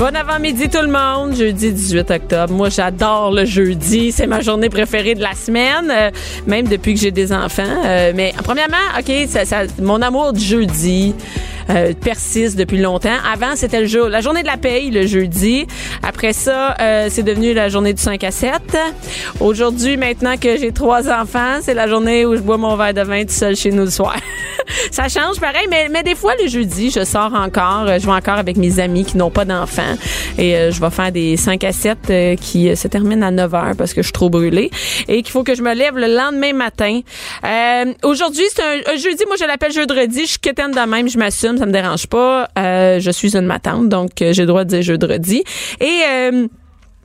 Bon avant-midi tout le monde, jeudi 18 octobre. Moi j'adore le jeudi, c'est ma journée préférée de la semaine, euh, même depuis que j'ai des enfants. Euh, mais premièrement, ok, ça, ça, mon amour du jeudi euh, persiste depuis longtemps. Avant c'était le jour, la journée de la paye le jeudi. Après ça, euh, c'est devenu la journée du 5 à 7. Aujourd'hui, maintenant que j'ai trois enfants, c'est la journée où je bois mon verre de vin tout seul chez nous le soir. ça change pareil, mais, mais des fois le jeudi, je sors encore, euh, je vais encore avec mes amis qui n'ont pas d'enfants et euh, je vais faire des 5 à 7 euh, qui se terminent à 9 heures parce que je suis trop brûlée et qu'il faut que je me lève le lendemain matin. Aujourd'hui, c'est un, jeudi, moi je l'appelle jeudi, je suis quétaine de même, je m'assume, ça me dérange pas. Je suis une matante, donc j'ai le droit de dire jeudi. Et...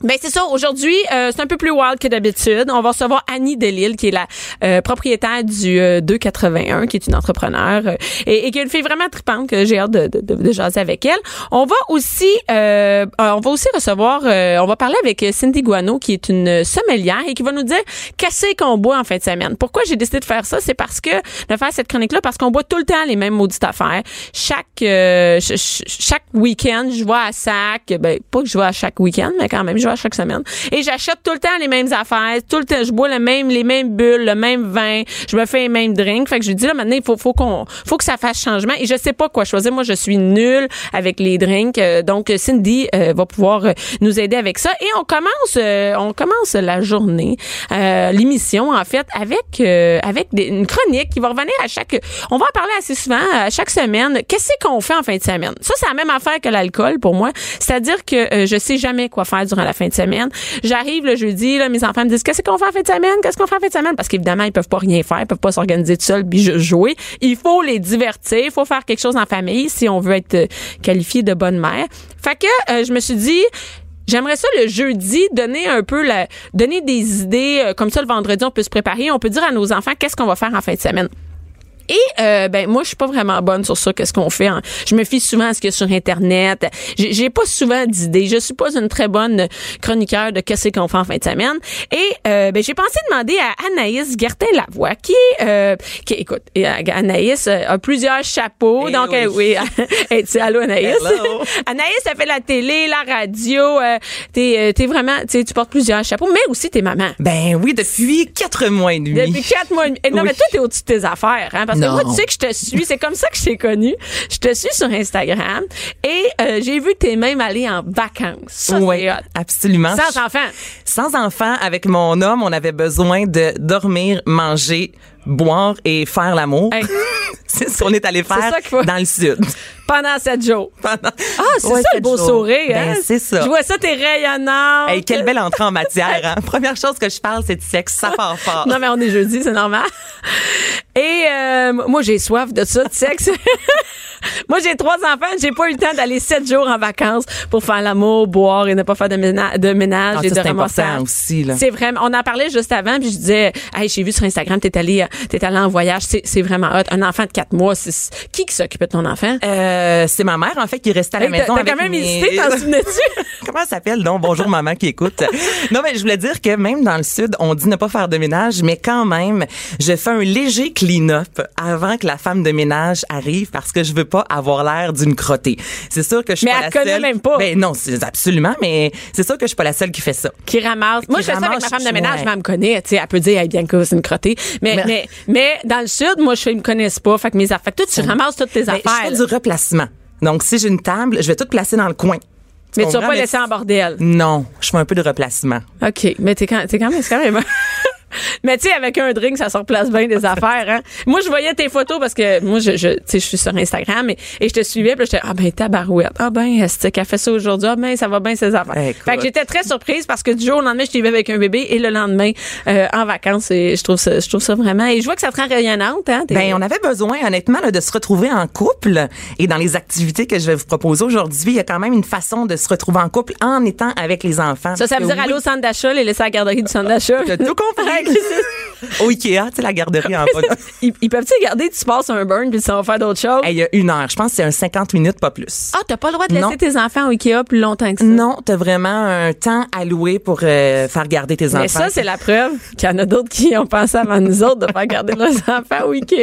Euh, ben c'est ça. Aujourd'hui, euh, c'est un peu plus wild que d'habitude. On va recevoir Annie Delille, qui est la euh, propriétaire du euh, 281, qui est une entrepreneur euh, et, et qui est une fille vraiment tripante que j'ai hâte de, de, de, jaser avec elle. On va aussi, euh, on va aussi recevoir, euh, on va parler avec Cindy Guano, qui est une sommelière et qui va nous dire qu'est-ce qu'on boit en fin de semaine. Pourquoi j'ai décidé de faire ça, c'est parce que de faire cette chronique-là, parce qu'on boit tout le temps les mêmes maudites affaires. Chaque euh, ch- ch- chaque week-end, je vais à sac. Ben pas que je vais à chaque week-end, mais quand même, chaque semaine. Et j'achète tout le temps les mêmes affaires. Tout le temps, je bois le même, les mêmes bulles, le même vin. Je me fais les mêmes drinks. Fait que je dis là maintenant, il faut, faut qu'on, faut que ça fasse changement. Et je sais pas quoi choisir. Moi, je suis nulle avec les drinks. Euh, donc Cindy euh, va pouvoir euh, nous aider avec ça. Et on commence, euh, on commence la journée, euh, l'émission en fait, avec avec une chronique qui va revenir à chaque. On va en parler assez souvent à chaque semaine. Qu'est-ce qu'on fait en fin de semaine? Ça, c'est la même affaire que l'alcool pour moi. C'est-à-dire que je sais jamais quoi faire durant la fin de semaine. J'arrive le jeudi, là, mes enfants me disent qu'est-ce qu'on fait en fin de semaine? Qu'est-ce qu'on fait en fin de semaine? Parce qu'évidemment, ils peuvent pas rien faire, ils peuvent pas s'organiser tout seuls puis juste jouer. Il faut les divertir, il faut faire quelque chose en famille si on veut être euh, qualifié de bonne mère. Fait que euh, je me suis dit J'aimerais ça le jeudi donner un peu la donner des idées euh, comme ça le vendredi on peut se préparer, on peut dire à nos enfants qu'est-ce qu'on va faire en fin de semaine? Et euh, ben moi je suis pas vraiment bonne sur ça qu'est-ce qu'on fait. hein. Je me fie souvent à ce qu'il y a sur internet. J'ai j'ai pas souvent d'idées. Je suis pas une très bonne chroniqueur de qu'est-ce qu'on fait en fin de semaine. Et euh, ben j'ai pensé demander à Anaïs Gertin Lavoie qui euh, qui écoute Anaïs euh, a plusieurs chapeaux. Eh donc oui. oui, hey, tu- allô Anaïs? Hello. Anaïs a fait la télé, la radio. Euh, t'es euh, t'es vraiment tu portes plusieurs chapeaux, mais aussi t'es maman. Ben oui, depuis quatre mois et demi. Depuis quatre mois. et demi. Eh, Non, Oui. mais toi, t'es au-dessus de tes affaires, hein? Parce Non. moi, tu sais que je te suis. C'est comme ça que je t'ai connu. Je te suis sur Instagram et euh, j'ai vu que t'es même allé en vacances. Ça, Oui, absolument. Sans enfant. Sans enfant, avec mon homme, on avait besoin de dormir, manger, boire et faire l'amour. Hey. c'est ce qu'on est allé faire dans le sud. Pendant sept jours. Pendant- Ah, c'est Ouais, ça le beau jours. sourire, hein? Ben, c'est ça. Je vois ça, t'es rayonnante. Hey, quelle belle entrée en matière. Hein? Première chose que je parle, c'est de sexe. Ça part fort. Non, mais on est jeudi, c'est normal. Et euh, moi, j'ai soif de ça, de sexe. moi, j'ai trois enfants. J'ai pas eu le temps d'aller sept jours en vacances pour faire l'amour, boire et ne pas faire de ménage, de ménage Ah, et ça, de ramassage. aussi, là. C'est vraiment. On en parlait juste avant, puis je disais, hey, j'ai vu sur Instagram, t'es allé, euh, t'es allé en voyage. C'est, vraiment hot. Un enfant de quatre mois, c'est qui qui s'occupe de ton enfant? Euh, c'est ma mère, en fait, qui restait à la Hey, maison t'as quand même mes- hésité, t'en souvenais-tu? Comment ça s'appelle donc? Bonjour maman qui écoute. non mais je voulais dire que même dans le sud, on dit ne pas faire de ménage, mais quand même, je fais un léger clean-up avant que la femme de ménage arrive parce que je veux pas avoir l'air d'une crottée. C'est sûr que je suis Mais pas elle la te connaît seule. même pas. Ben non, c'est absolument, mais c'est sûr que je suis pas la seule qui fait ça. qui ramasse. Moi, je fais ça avec ma femme de ménage, ouais. mais elle me connaît. Tu sais, elle peut dire, hey, Bianca, c'est une crottée. Mais, mais, Mais- mais, dans le sud, moi, je fais, ils me connaissent pas. Fait que mes affaires. Fait que toi, tu ramasses toutes tes Ben, je affaires. fais du replacement. Donc si j'ai une table, je vais tout placer dans le coin. mais tu vas pas laisser en bordel. Non, je fais un peu de replacement. OK. Mais t'es quand, c'est quand même. Mais tu sais, avec un drink, ça se replace bien des affaires. Hein? Moi, je voyais tes photos parce que moi, je, je, tu sais, je suis sur Instagram et, et je te suivais. Puis j'étais, ah ben, tabarouette. Ah ben, est-ce qu'elle fait ça aujourd'hui? Ah ben, ça va bien ses affaires. Écoute. Fait que j'étais très surprise parce que du jour au lendemain, je t'ai vu avec un bébé et le lendemain, euh, en vacances. Et je trouve ça, je trouve ça vraiment. Et je vois que ça te rend rayonnante. Hein? Ben, on avait besoin, honnêtement, là, de se retrouver en couple. Et dans les activités que je vais vous proposer aujourd'hui, il y a quand même une façon de se retrouver en couple en étant avec les enfants. Ça, ça veut dire aller au centre d'achat, les laisser à la garderie du centre d'achat. Tout compris. Ouais, c'est- Au Ikea, tu sais, la garderie en bas. ils, ils peuvent-tu garder, tu passes un burn puis ça va faire d'autres choses? Hey, Il y a une heure. Je pense que c'est un 50 minutes, pas plus. Ah, t'as pas le droit de laisser Non. tes enfants au Ikea plus longtemps que ça? Non, t'as vraiment un temps alloué pour euh, faire garder tes enfants. Mais ça, c'est la preuve qu'il y en a d'autres qui ont pensé avant nous autres de faire garder leurs enfants au Ikea.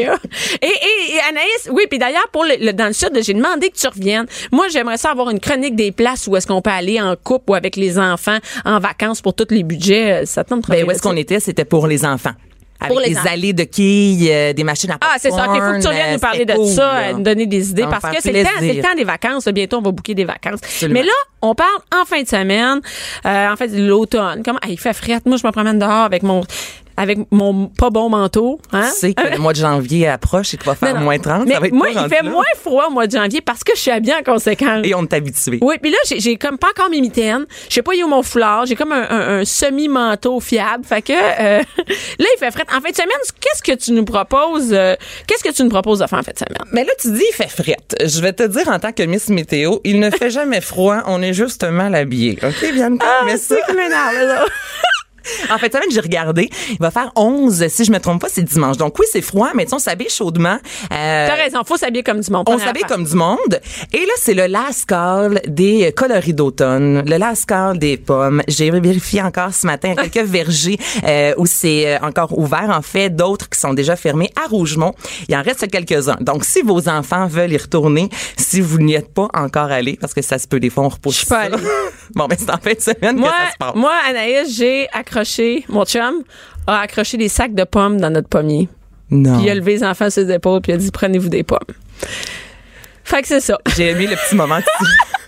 Et, et, et Anaïs, oui, puis d'ailleurs, pour le, le- dans le sud, j'ai demandé que tu reviennes. Moi, j'aimerais ça avoir une chronique des places où est-ce qu'on peut aller en couple ou avec les enfants en vacances pour tous les budgets. Ça te tente de Ben, où est-ce qu'on était? C'était pour les enfants. Avec Pour les des allées de quilles, euh, des machines à Ah, c'est ça. OK, faut que tu reviennes nous parler de ça, euh, nous donner des idées, parce que c'est le, temps, le temps des vacances. Bientôt, on va bouquer des vacances. Absolument. Mais là, on parle en fin de semaine, euh, en fait, l'automne. Comment, ah, il fait fret. Moi, je me promène dehors avec mon, avec mon pas bon manteau. Hein? Tu sais que le mois de janvier approche et qu'il va faire Non, non. moins 30. Mais ça va être moi, il fait là. moins froid au mois de janvier parce que je suis habillée en conséquence. Et on est habitué. Oui, puis là, j'ai- comme pas encore mes mitaines. Je sais pas, il est où mon foulard. J'ai comme un, un- un semi-manteau fiable. Fait que euh, là, il fait fret. En fin de semaine, qu'est-ce que tu nous proposes? euh, qu'est-ce que tu nous proposes de faire en fin de semaine? Mais là, tu dis, il fait frette. Je vais te dire en tant que Miss Météo, il ne fait jamais froid, on est juste mal habillé. OK, Bianca? Ah, mais c'est En fait, semaine, j'ai regardé. Il va faire 11, si je me trompe pas, c'est dimanche. Donc oui, c'est froid, mais on s'habille chaudement. Euh, T'as raison, faut s'habiller comme du monde. on s'habille comme du monde. Et là, c'est le last call des coloris d'automne, le last call des pommes. J'ai vérifié encore ce matin quelques vergers euh, où c'est euh, encore ouvert. En fait, d'autres qui sont déjà fermés à Rougemont. Il en reste quelques-uns. Donc, si vos enfants veulent y retourner, si vous n'y êtes pas encore allés, parce que ça se peut, des fois, on repousse Je suis pas allée. bon, ben, c'est en fin de semaine Moi, que ça se passe. moi, Anaïs, j'ai accroché, mon chum a accroché des sacs de pommes dans notre pommier. non. Puis il a levé les enfants sur ses épaules, puis il a dit prenez-vous des pommes. Fait que c'est ça. J'ai aimé le petit moment.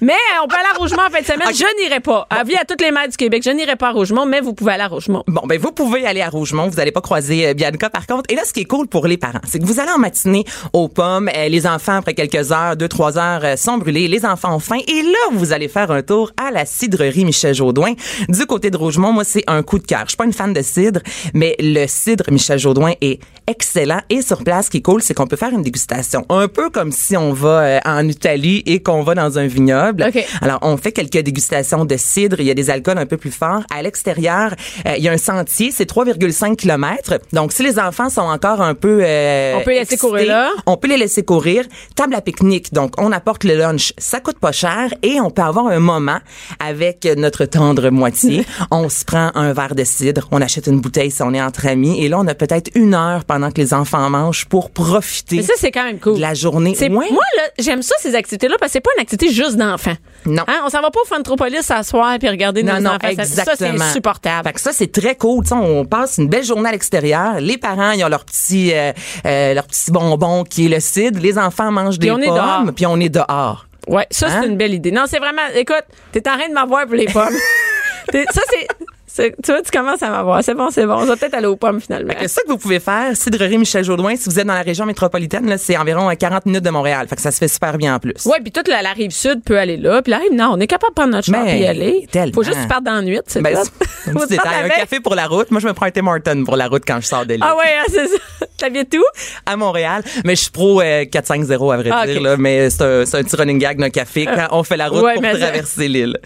Mais on peut aller à Rougemont en fin de semaine. Je n'irai pas. Avis à toutes les mères du Québec, je n'irai pas à Rougemont, mais vous pouvez aller à Rougemont. Bon, ben vous pouvez aller à Rougemont, vous n'allez pas croiser euh, Bianca par contre. Et là, ce qui est cool pour les parents, c'est que vous allez en matinée aux pommes. euh, les enfants, après quelques heures, deux, trois heures, euh, sont brûlés. Les enfants ont faim. Et là, vous allez faire un tour à la cidrerie Michel Jaudoin. Du côté de Rougemont, moi, c'est un coup de cœur. Je suis pas une fan de cidre, mais le cidre Michel Jaudoin est excellent. Et sur place, ce qui est cool, c'est qu'on peut faire une dégustation. Un peu comme si on va euh, en Italie et qu'on va dans un vignoble. Alors, on fait quelques dégustations de cidre. Il y a des alcools un peu plus forts. À l'extérieur, euh, il y a un sentier. C'est 3,5 km. Donc, si les enfants sont encore un peu... euh, On peut les laisser excités, courir là? On peut les laisser courir. Table à pique-nique. Donc, on apporte le lunch. Ça coûte pas cher et on peut avoir un moment avec notre tendre moitié. on se prend un verre de cidre. On achète une bouteille si on est entre amis. Et là, on a peut-être une heure pendant que les enfants mangent pour profiter Mais ça, c'est quand même cool. de la journée. Ouais. Moi, là, j'aime ça, ces activités-là, parce que c'est pas une activité juste d'enfants. Non. Hein, on s'en va pas au Fantropolis s'asseoir puis regarder Non, nos non, enfants. Exactement. Ça, c'est insupportable. Fait que ça, c'est très cool. On passe une belle journée à l'extérieur. Les parents, ils ont leur petit, euh, euh, leur petit bonbon qui est le cidre. Les enfants mangent des pommes, puis on est dehors. Ouais, ça, Hein? c'est une belle idée. Non, c'est vraiment, écoute, t'es en train de m'avoir pour les pommes. Ça, c'est- tu vois, tu commences à m'avoir. C'est bon, c'est bon. On va peut-être aller aux pommes, finalement. C'est ça que vous pouvez faire. Cidrerie Michel Jourdouin, si vous êtes dans la région métropolitaine, là, c'est environ à 40 minutes de Montréal. Fait que ça se fait super bien en plus. Ouais, puis toute la, la rive sud peut aller là, puis la rive nord, on est capable de prendre notre char Mais et y aller. tellement. Faut juste partes dans la nuit, c'est Ben, tout. un petit détail. Un café pour la route. Moi, je me prends un Tim Horton pour la route quand je sors de l'île. Ah ouais, hein, c'est ça. T'habites où? à Montréal. Mais je suis pro euh, 4-5-0 à vrai Ah, dire. Là, mais c'est un, petit running gag d'un café quand on fait la route Ouais, pour traverser l'île.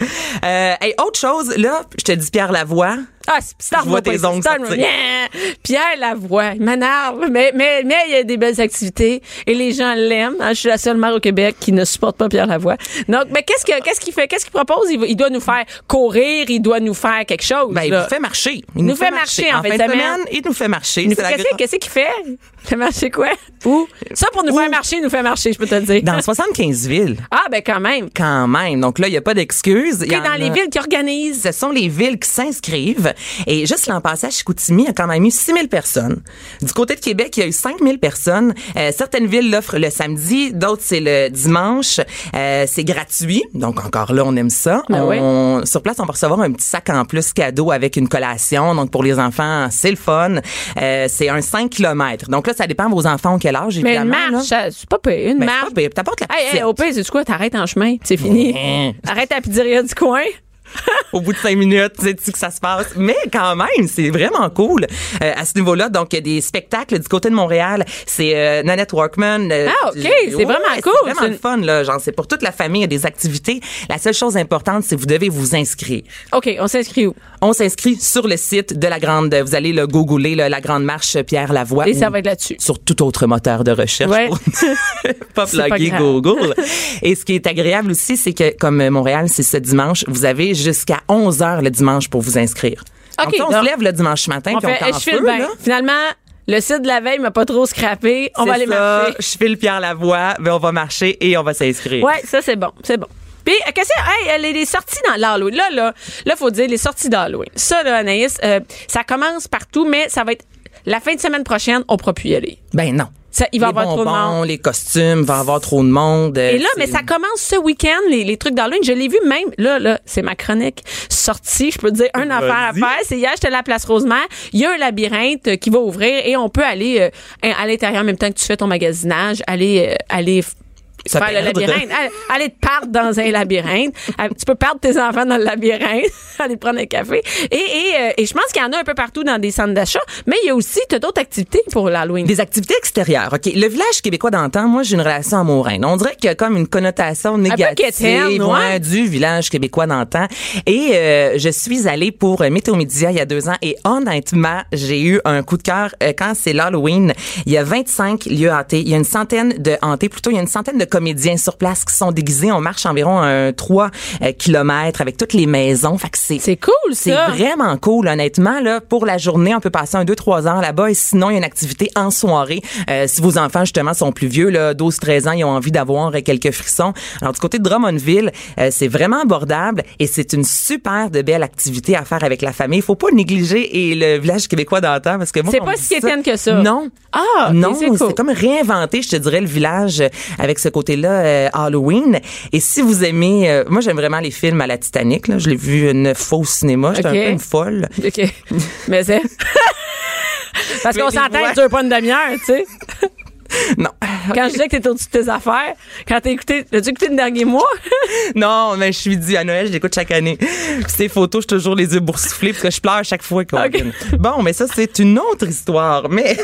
Euh, hey, autre chose, là, je te dis Pierre Lavoie toi ah, c'est Star Je vois tes ongles sortir. Pierre Lavoie, il m'énerve, mais mais mais il y a des belles activités et les gens l'aiment. hein. Je suis la seule mère au Québec qui ne supporte pas Pierre Lavoie. Donc, mais qu'est-ce que qu'est-ce qu'il fait? Qu'est-ce qu'il propose? Il, doit nous faire courir, il doit nous faire quelque chose. Ben, il là. nous fait marcher. Il nous fait marcher en fin de semaine. Il nous fait marcher. Il nous fait- la Qu'est-ce qu'il fait? Il fait marcher quoi? Où? Ça pour nous Où? faire marcher, il nous fait marcher, je peux te le dire. Dans 75 villes, Ah ben quand même. quand même. Donc là, il n'y a pas y Et dans les a- villes qui organisent. Ce sont les villes qui s'inscrivent. Et juste l'an passé, à Chicoutimi, il y a quand même eu 6 000 personnes. Du côté de Québec, il y a eu 5 000 personnes. Euh, certaines villes l'offrent le samedi, d'autres c'est le dimanche. Euh, c'est gratuit. Donc encore là, on aime ça. On, Sur place, on va recevoir un petit sac en plus cadeau avec une collation. Donc pour les enfants, c'est le fun. Euh, c'est un 5 km. Donc là, ça dépend de vos enfants quel âge, Mais évidemment. une là. marche, c'est pas pire. Une Ben, marche. T'apportes la Hey, hey, petite. au pire, c'est quoi? T'arrêtes en chemin. C'est fini. Arrête à la pizzeria du coin. Au bout de cinq minutes, tu sais que ça se passe. Mais quand même, c'est vraiment cool euh, à ce niveau-là. Donc, il y a des spectacles du côté de Montréal. C'est euh, Nanette Workman. euh, Ah, OK, c'est vraiment cool. C'est vraiment le fun, là. Genre, c'est pour toute la famille, il y a des activités. La seule chose importante, c'est que vous devez vous inscrire. OK, on s'inscrit où? On s'inscrit sur le site de la grande, vous allez le googler, là, la grande marche Pierre Lavoie. Et ça va être là-dessus. Sur tout autre moteur de recherche. Ouais. pour pas plugger. Google. Et ce qui est agréable aussi, c'est que comme Montréal, c'est ce dimanche, vous avez jusqu'à 11 heures le dimanche pour vous inscrire. OK, donc, on donc, se lève le dimanche matin, puis on fait, je file. Finalement, le site de la veille m'a pas trop scrappé. On va aller marcher. Je file Pierre Lavoie, ben on va marcher et on va s'inscrire. Ouais, ça c'est bon, c'est bon. Puis euh, qu'est-ce que hey, les, les sorties dans l'Halloween là là, là faut dire les sorties d'Halloween. Ça là Anaïs, euh, ça commence partout mais ça va être la fin de semaine prochaine, on pourra plus y aller. Ben non. Ça, il va y les avoir trop de monde. les costumes, va y avoir trop de monde. Et là, mais ça commence ce week-end, les, les trucs d'Halloween. Je l'ai vu même, là, là, c'est ma chronique sortie. Je peux te dire un affaire à faire. C'est hier, j'étais à la place Rosemère. Il y a un labyrinthe euh, qui va ouvrir et on peut aller euh, à l'intérieur en même temps que tu fais ton magasinage, aller, euh, aller Se faire le labyrinthe. Aller- Aller te perdre dans un labyrinthe. Euh, Tu peux perdre tes enfants dans le labyrinthe, aller prendre un café. Et, et, euh, et je pense qu'il y en a un peu partout dans des centres d'achat, mais il y a aussi d'autres activités pour l'Halloween. Des activités extérieures. OK. Le village québécois d'antan, moi, j'ai une relation amoureuse. On dirait qu'il y a comme une connotation négative quétaine, ouais. ouais, du village québécois d'antan. Et euh, je suis allée pour euh, Météo Média il y a deux ans et honnêtement, j'ai eu un coup de cœur euh, quand c'est l'Halloween. Il y a 25 lieux hantés. Il y a une centaine de hantés, plutôt il y a une centaine de comédiens sur place qui sont déguisés. On marche environ un 3 kilomètres avec toutes les maisons. Fait que c'est C'est cool, c'est ça. vraiment cool, honnêtement. Là, pour la journée, on peut passer un, deux, trois heures là-bas. Et sinon, il y a une activité en soirée. Euh, si vos enfants, justement, sont plus vieux, là, 12, 13 ans, ils ont envie d'avoir euh, quelques frissons. Alors, du côté de Drummondville, euh, c'est vraiment abordable et c'est une super de belle activité à faire avec la famille. Il faut pas négliger et le village québécois d'antan parce que moi, C'est pas si quétaine que ça. Non. Ah, non, c'est cool. c'est comme réinventer, je te dirais, le village euh, avec ce côté-là euh, Halloween. Et si vous aimez, euh, moi j'aime vraiment les films à la Titanic. Là. Je l'ai vu une fois au cinéma. J'étais Ok. un peu une folle. OK. Mais c'est. Parce qu'on s'entend tu dure pas une demi-heure, tu sais. Non. Quand je disais que t'étais au-dessus de tes affaires, quand t'as écouté, l'as-tu écouté le dernier mois? non, mais je suis dit à Noël, je l'écoute chaque année. Puis ces photos, j'ai toujours les yeux boursouflés parce que je pleure chaque fois qu'on. Bon, mais ça, c'est une autre histoire. Mais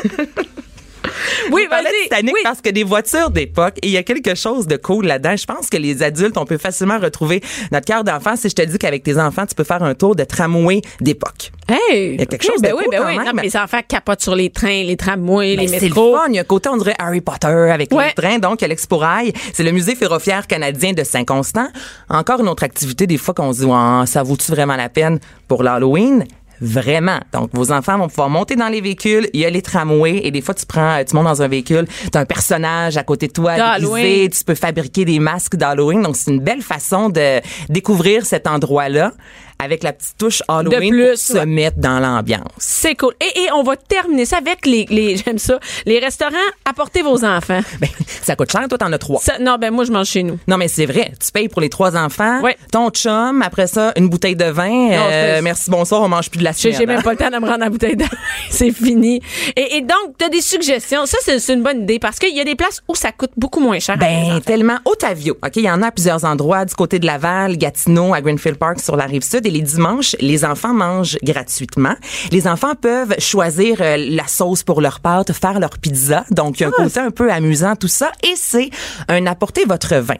Oui, vas-y. Titanic Oui. parce que des voitures d'époque, il y a quelque chose de cool là-dedans. Je pense que les adultes, on peut facilement retrouver notre cœur d'enfant si je te dis qu'avec tes enfants, tu peux faire un tour de tramway d'époque. Hey! Il y a quelque chose ben de oui, cool ben quand oui. même. Non, mais les enfants capotent sur les trains, les tramways, les Ben, c'est le métros. fun. Il y a un côté, on dirait Harry Potter avec Ouais. les trains. Donc, il y a l'Expo Rail. C'est le musée ferroviaire canadien de Saint-Constant. Encore une autre activité, des fois qu'on se dit, Ah, ça vaut-tu vraiment la peine pour l'Halloween? Vraiment. Donc, vos enfants vont pouvoir monter dans les véhicules. Il y a les tramways et des fois, tu prends, tu montes dans un véhicule, tu as un personnage à côté de toi déguisé. Tu peux fabriquer des masques d'Halloween. Donc, c'est une belle façon de découvrir cet endroit-là avec la petite touche Halloween plus, pour se ouais. mettre dans l'ambiance. C'est cool. Et, et on va terminer ça avec les, les j'aime ça, les restaurants. Apportez vos enfants. Ben, ça coûte cher. Toi, t'en as trois. Ça- non, ben moi, je mange chez nous. Non, mais c'est vrai. Tu payes pour les trois enfants, Ouais. ton chum, après ça, une bouteille de vin. euh, merci, bonsoir, on mange plus de la semaine. j'ai même pas le temps de me rendre la bouteille d'eau. c'est fini. Et, et donc, tu as des suggestions. Ça, c'est c'est une bonne idée parce qu'il y a des places où ça coûte beaucoup moins cher. Ben, tellement. Otavio. OK, il y en a à plusieurs endroits, du côté de Laval, Gatineau, à Greenfield Park, sur la rive sud. Et les dimanches, les enfants mangent gratuitement. Les enfants peuvent choisir euh, la sauce pour leur pâte, faire leur pizza. Donc, il y a un Ah, côté un peu amusant, tout ça. Et c'est un apporter votre vin.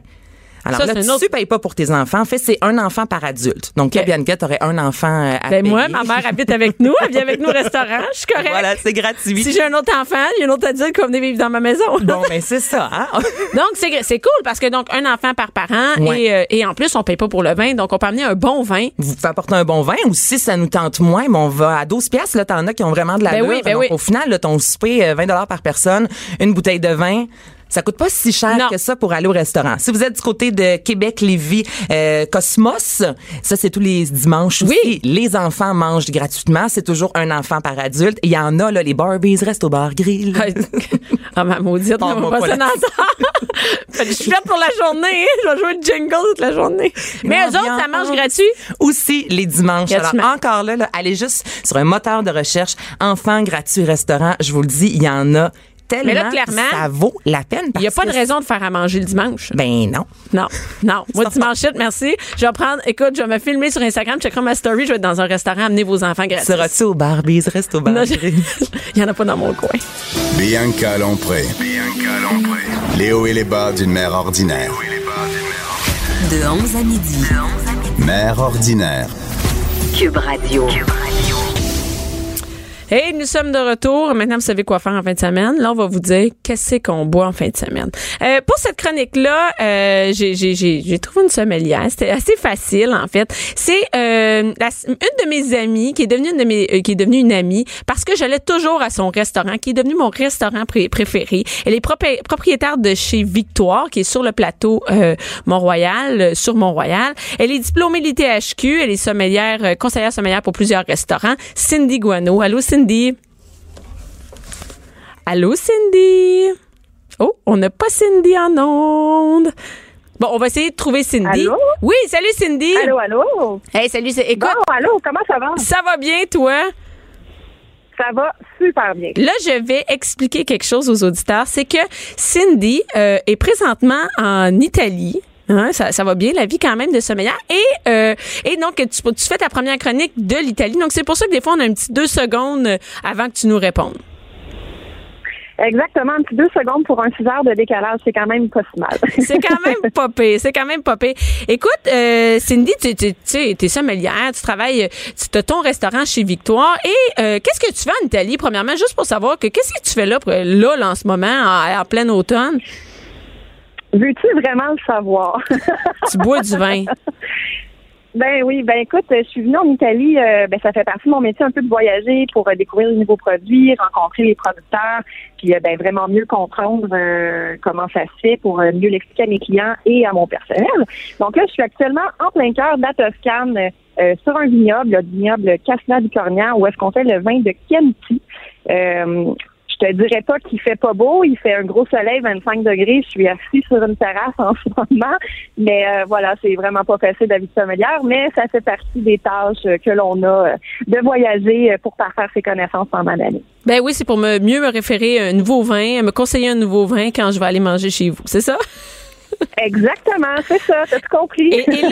Alors Ça, là, tu autre- payes pas pour tes enfants. En fait, c'est un enfant par adulte. Donc, Ok. okay. Bianca, t'aurais un enfant euh, à Ben moi, ma mère habite avec nous. Elle vient avec nous au restaurant. Je suis correcte. Voilà, c'est gratuit. Si j'ai un autre enfant, il y a un autre adulte qui va venir vivre dans ma maison. Bon, ben c'est ça. Hein? Donc, c'est c'est cool parce que donc, un enfant par parent Ouais. et, euh, et en plus, on paye pas pour le vin. Donc, on peut amener un bon vin. Vous pouvez apporter un bon vin ou si ça nous tente moins, ben on va à 12 pièces là, t'en as qui ont vraiment de la Ben oui, ben Donc, oui. au final, là, ton souper, euh, 20 dollars par personne, une bouteille de vin, ça coûte pas si cher Non. que ça pour aller au restaurant. Si vous êtes du côté de Québec, Lévis, euh, Cosmos, ça c'est tous les dimanches Oui. aussi. Les enfants mangent gratuitement. C'est toujours un enfant par adulte. Il y en a là, les Barbies restent au bar grill. Ah, ma maudite, on Parle-moi va pas passer dans. Je suis faite pour la journée. Je vais jouer le jingle toute la journée. Mais eux autres, ça mange gratuit. Aussi les dimanches. Alors encore là, là, allez juste sur un moteur de recherche enfants gratuits restaurant. Je vous le dis, il y en a tellement Mais là, clairement, ça vaut la peine. Il n'y a pas de raison de faire à manger le dimanche. Ben non. Non, non. Moi, dimanche, merci. Je vais prendre, écoute, je vais me filmer sur Instagram, je ma story, je vais être dans un restaurant, amener vos enfants gratis. Seras-tu au Barbies? Reste au Non, Barbies. je- Il n'y en a pas dans mon coin. Bianca Lompré. Les hauts et les bas d'une mère ordinaire. De 11 à midi. Mère ordinaire. Cube Radio. Hey, nous sommes de retour. Maintenant, vous savez quoi faire en fin de semaine. Là, on va vous dire qu'est-ce qu'on boit en fin de semaine. Euh, pour cette chronique-là, euh, j'ai, trouvé une sommelière. C'était assez facile, en fait. C'est euh, une de mes amies qui est devenue une de mes, euh, qui est devenue une amie parce que j'allais toujours à son restaurant, qui est devenu mon restaurant pré- préféré. Elle est propri- propriétaire de chez Victoire, qui est sur le plateau euh, Mont-Royal, euh, sur Mont-Royal. Elle est diplômée de l'ITHQ. Elle est sommelière, conseillère sommelière pour plusieurs restaurants. Cindy Guano. Allô, Cindy? Allô, Cindy? Oh, on n'a pas Cindy en onde. Bon, on va essayer de trouver Cindy. Allô? Oui, salut Cindy. Allô, allô? Hey, salut. c'est- Écoute, Bon, allô, comment ça va? ça va bien, toi? Ça va super bien. Là, je vais expliquer quelque chose aux auditeurs. C'est que Cindy euh, est présentement en Italie. Hein, ça, ça va bien, la vie quand même de sommelière. Et, euh, et donc, tu, tu fais ta première chronique de l'Italie. Donc, c'est pour ça que des fois, on a un petit deux secondes euh, avant que tu nous répondes. Exactement, un petit deux secondes pour un 6 heures de décalage, c'est quand même pas si mal. C'est quand même pire, C'est quand même pire. Écoute, euh, Cindy, tu tu- tu sais, t'es sommelière, tu travailles, tu as ton restaurant chez Victoire. Et euh, qu'est-ce que tu fais en Italie, premièrement, juste pour savoir que qu'est-ce que tu fais là, là, là, en ce moment, en, en plein automne? Veux-tu vraiment le savoir? Tu bois du vin. ben oui, ben écoute, je suis venue en Italie, euh, ben ça fait partie de mon métier un peu de voyager pour euh, découvrir de nouveaux produits, rencontrer les producteurs, puis euh, ben vraiment mieux comprendre comment ça se fait pour mieux l'expliquer à mes clients et à mon personnel. Donc là, je suis actuellement en plein cœur de la Toscane, euh, sur un vignoble, le vignoble Casna du Cornière, où est-ce qu'on fait le vin de Chianti. Je te dirais pas qu'il fait pas beau, il fait un gros soleil, 25 degrés. Je suis assis sur une terrasse en ce moment, mais euh, voilà, c'est vraiment pas facile d'avis sommelière, mais ça fait partie des tâches euh, que l'on a euh, de voyager euh, pour parfaire ses connaissances pendant l'année. Ben oui, c'est pour me mieux me référer à un nouveau vin, me conseiller un nouveau vin quand je vais aller manger chez vous. C'est ça? Exactement, c'est ça, t'as tout compris. Et, et là,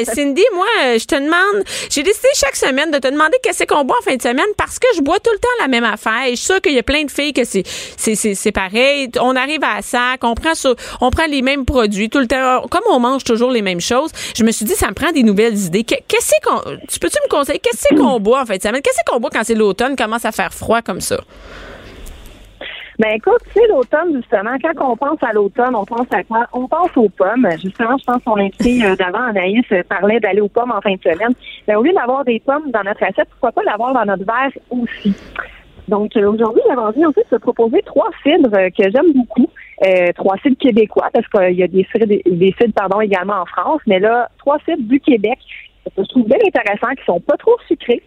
euh, Cindy, moi, euh, je te demande, j'ai décidé chaque semaine de te demander qu'est-ce qu'on boit en fin de semaine parce que je bois tout le temps la même affaire. Et je suis sûre qu'il y a plein de filles que c'est c'est c'est c'est pareil. On arrive à sac, on prend sur, on prend les mêmes produits tout le temps. Comme on mange toujours les mêmes choses, je me suis dit ça me prend des nouvelles idées. Que- Qu'est-ce qu'on, tu peux-tu me conseiller qu'est-ce qu'on boit en fin de semaine? Qu'est-ce qu'on boit quand c'est l'automne, commence à faire froid comme ça? Ben écoute, c'est l'automne justement. Quand on pense à l'automne, on pense à quoi? On pense aux pommes. Justement, je pense qu'on invité euh, d'avant, Anaïs euh, parlait d'aller aux pommes en fin de semaine. Ben, au lieu d'avoir des pommes dans notre assiette, pourquoi pas l'avoir dans notre verre aussi? Donc euh, aujourd'hui, j'avais envie en fait de proposer trois cidres euh, que j'aime beaucoup. Euh, trois cidres québécois parce qu'il y a des cidres, des pardon également en France, mais là trois cidres du Québec que je trouve bien intéressants, qui sont pas trop sucrés.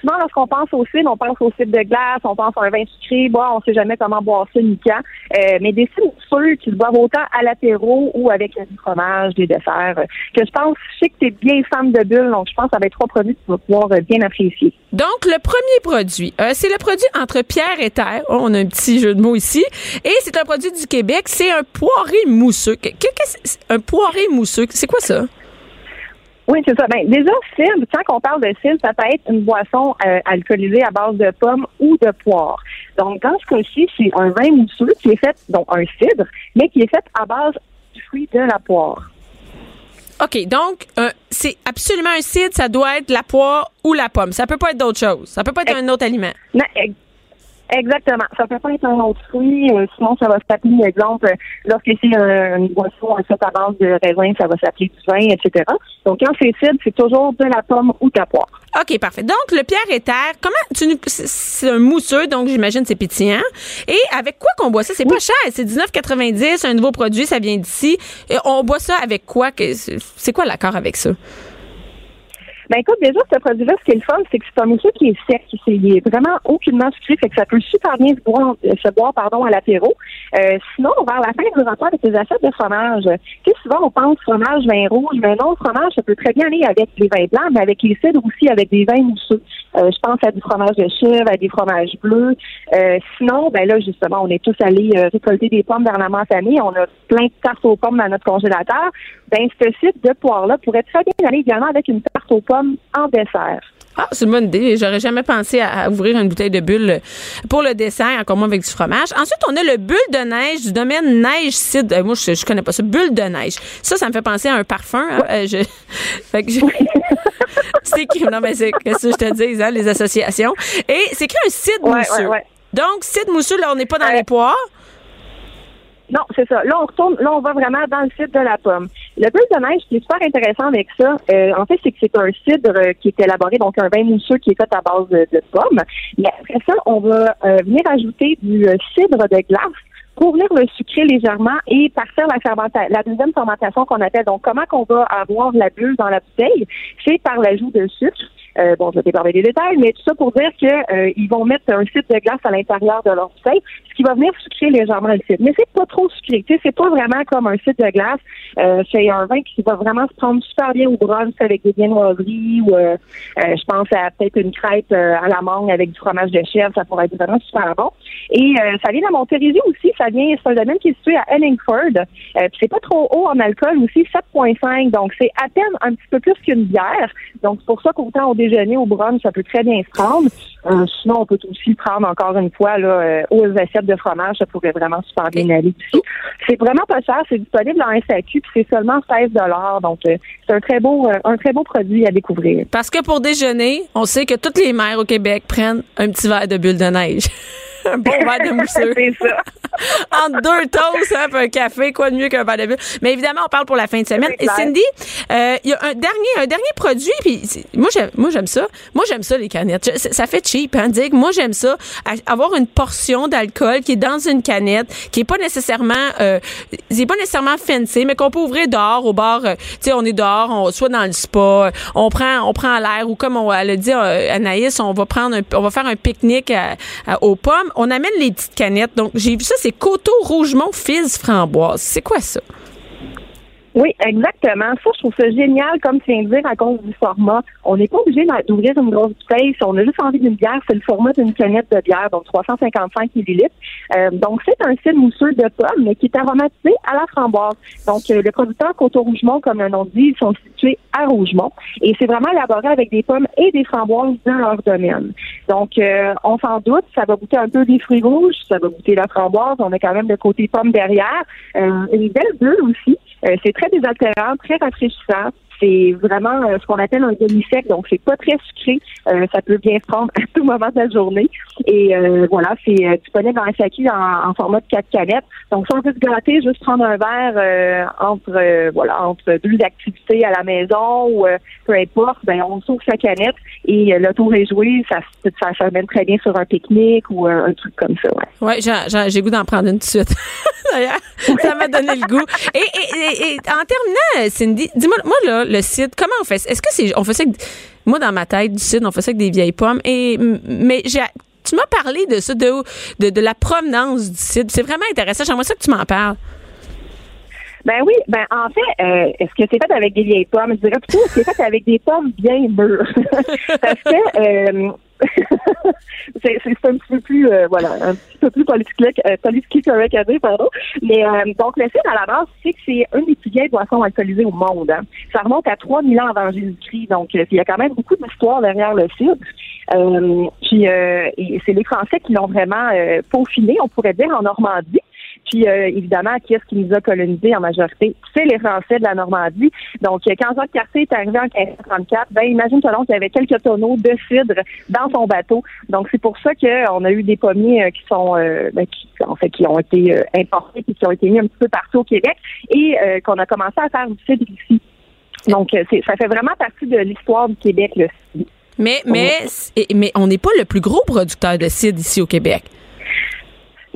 Souvent, lorsqu'on pense au cidre, on pense au cidre de glace, on pense à un vin sucré. Bon, on sait jamais comment boire ça ni quand. Euh, mais des cidres sûrs qui se boivent autant à l'apéro ou avec du fromage, des desserts. euh, que je pense, je sais que tu es bien fan de bulles, donc je pense être trois produits que tu vas pouvoir euh, bien apprécier. Donc, le premier produit, c'est le produit entre pierre et terre. Oh, on a un petit jeu de mots ici. Et c'est un produit du Québec. C'est un poiré mousseux. Que- que- qu'est-ce- un poiré mousseux, c'est quoi ça? Oui, c'est ça. Ben, déjà, cidre, quand on parle de cidre, ça peut être une boisson euh, alcoolisée à base de pommes ou de poire. Donc, dans ce cas-ci, c'est un vin mousseux qui est fait, donc un cidre, mais qui est fait à base du fruit de la poire. OK, donc, euh, c'est absolument un cidre. Ça doit être la poire ou la pomme. Ça peut pas être d'autre chose. Ça peut pas être un autre aliment. Non, exactement. Ça peut pas être un autre fruit, euh, sinon ça va s'appeler, exemple, euh, lorsque c'est un- une boisson en fait à base de raisin, ça va s'appeler du vin, etc. Donc, quand c'est cidre, c'est toujours de la pomme ou de la poire. OK, parfait. Donc, le pierre et terre, comment tu nous, c'est- un mousseux, donc j'imagine c'est pétillant. Et avec quoi qu'on boit ça? C'est pas cher. C'est 19,90, un nouveau produit, ça vient d'ici. Et on boit ça avec quoi? C'est quoi l'accord avec ça? Ben écoute, déjà, ce produit-là, ce qui est le fun, c'est que c'est un mousseux qui est sec. C'est vraiment aucunement sucré, fait que ça peut super bien se boire, euh, se boire pardon, à l'apéro. Euh, sinon, vers la fin du repas avec les assiettes de fromage, tu sais, souvent on pense fromage, vin rouge, mais non, fromage, ça peut très bien aller avec les vins blancs, mais avec les cidres aussi, avec des vins mousseux. Euh, je pense à du fromage de chèvre, à des fromages bleus. Euh, sinon, ben là, justement, on est tous allés euh, récolter des pommes dernièrement cette année. On a plein de tartes aux pommes dans notre congélateur. Ben, ce site de poire-là pourrait très bien aller également avec une tarte aux pommes en dessert. Ah, c'est une bonne idée. J'aurais jamais pensé à, ouvrir une bouteille de bulle pour le dessert, encore moins avec du fromage. Ensuite, on a le bulle de neige du domaine Neige Cid. moi, je, je connais pas ça. Bulle de neige. Ça, ça me fait penser à un parfum. Hein. je... fait que je... c'est écrit. Non, mais c'est ce que je te dis, hein, les associations. Et c'est écrit un cidre mousseux. Donc, cidre mousseux, là, on n'est pas dans les poires. Non, c'est ça. Là, on retourne, là, on va vraiment dans le cidre de la pomme. Le bulle de neige, ce qui est super intéressant avec ça, euh, en fait, c'est que c'est un cidre euh, qui est élaboré, donc un vin mousseux qui est fait à base de, pommes. Mais après ça, on va euh, venir ajouter du cidre de glace pour venir le sucrer légèrement et partir la fermentation, la deuxième fermentation qu'on appelle. Donc, comment qu'on va avoir la bulle dans la bouteille? C'est par l'ajout de sucre. Euh, bon, je vais parler des détails, mais tout ça pour dire qu'ils euh, vont mettre un site de glace à l'intérieur de leur bouteille, ce qui va venir sucrer légèrement le site. Mais c'est pas trop sucré. Tu sais, c'est pas vraiment comme un site de glace. Euh, c'est un vin qui va vraiment se prendre super bien au brunch avec des viennoiseries ou euh, je pense à peut-être une crêpe à la mangue avec du fromage de chèvre. Ça pourrait être vraiment super bon. Et ça vient de Montérégie aussi. Ça vient, c'est un domaine qui est situé à Henningford. puis c'est pas trop haut en alcool aussi, 7,5. Donc c'est à peine un petit peu plus qu'une bière. Donc c'est pour ça qu'autant au déjeuner, au brunch, ça peut très bien se prendre. Euh, sinon, on peut aussi prendre encore une fois là, euh, aux assiettes de fromage, ça pourrait vraiment super bien aller aussi. C'est vraiment pas cher, c'est disponible en SAQ, puis c'est seulement 16 Donc euh, c'est un très beau un très beau produit à découvrir. Parce que pour déjeuner, on sait que toutes les mères au Québec prennent un petit verre de bulle de neige. un bon verre de mousseux. c'est ça. Entre deux toasts, hein, un café, quoi de mieux qu'un verre de bulle. Mais évidemment, on parle pour la fin de semaine. Et Cindy, euh, il y a un dernier, un dernier produit, puis moi j'aime, moi j'aime ça. Moi j'aime ça les canettes. Ça fait cheap, hein, Dig. Moi j'aime ça. Avoir une portion d'alcool qui est dans une canette, qui est pas nécessairement, euh, c'est pas nécessairement fancy, mais qu'on peut ouvrir dehors au bar. Euh, tu sais, on est dehors, on soit dans le spa, on prend, on prend l'air ou comme on, elle a dit euh, Anaïs, on va prendre, on va faire un pique-nique aux pommes on amène les petites canettes. Donc, j'ai vu ça, c'est Coteau Rougemont Fizz Framboise. C'est quoi ça? Oui, exactement. Ça, je trouve ça génial, comme tu viens de dire, à cause du format. On n'est pas obligé d'ouvrir une grosse bouteille. Si on a juste envie d'une bière, c'est le format d'une canette de bière, donc 355 millilitres. Euh, donc, c'est un style mousseux de pomme, mais qui est aromatisé à la framboise. Donc, euh, le producteur Coteau Rougemont, comme le nom dit, ils sont situés à Rougemont. Et c'est vraiment élaboré avec des pommes et des framboises dans leur domaine. Donc, euh, on s'en doute, ça va goûter un peu des fruits rouges, ça va goûter la framboise. On a quand même le côté pomme derrière. Euh, une belle bleue aussi. Euh, c'est très désaltérant, très rafraîchissant. C'est vraiment euh, ce qu'on appelle un demi-sec, donc c'est pas très sucré. Euh, ça peut bien prendre à tout moment de la journée. Et voilà, c'est disponible dans SAQ en, en format de 4 canettes. Donc si on veut se gratter, juste prendre un verre entre voilà entre deux activités à la maison ou peu importe, ben on sauve sa canette et le tour est joué. Ça, ça, ça mène très bien sur un pique-nique ou un, truc comme ça. Ouais, ouais j'ai goût d'en prendre une tout de suite. D'ailleurs, ça m'a donné le goût. Et, et, et, en terminant, Cindy, dis-moi, moi, là, le cidre, comment on fait? Est-ce que c'est, on avec, moi, dans ma tête, du cidre, on ça avec des vieilles pommes. Et, mais j'ai, tu m'as parlé de ça, de, de, de la provenance du cidre. C'est vraiment intéressant. J'aimerais ça que tu m'en parles. Ben oui, ben en fait, euh, est-ce que c'est fait avec des vieilles pommes? Je dirais plutôt que c'est fait avec des pommes bien mûres. Parce que euh, c'est un petit peu plus euh, voilà un petit peu plus politique euh, correct à dire pardon. Mais euh, donc le cidre à la base c'est que c'est une des plus vieilles boissons alcoolisées au monde hein. ça remonte à 3000 ans avant Jésus-Christ donc il y a quand même beaucoup d'histoire derrière le cidre puis c'est les Français qui l'ont vraiment peaufiné on pourrait dire en Normandie puis euh, évidemment, qui est-ce qui nous a colonisés en majorité? C'est les Français de la Normandie. Donc, quand Jacques Cartier est arrivé en 1534, ben imagine toi qu'il y avait quelques tonneaux de cidre dans son bateau. Donc, c'est pour ça qu'on a eu des pommiers euh, qui sont euh, ben, qui, en fait qui ont été importés et qui ont été mis un petit peu partout au Québec et qu'on a commencé à faire du cidre ici. Donc, ça fait vraiment partie de l'histoire du Québec, le cidre. Mais, mais, mais on n'est pas le plus gros producteur de cidre ici au Québec.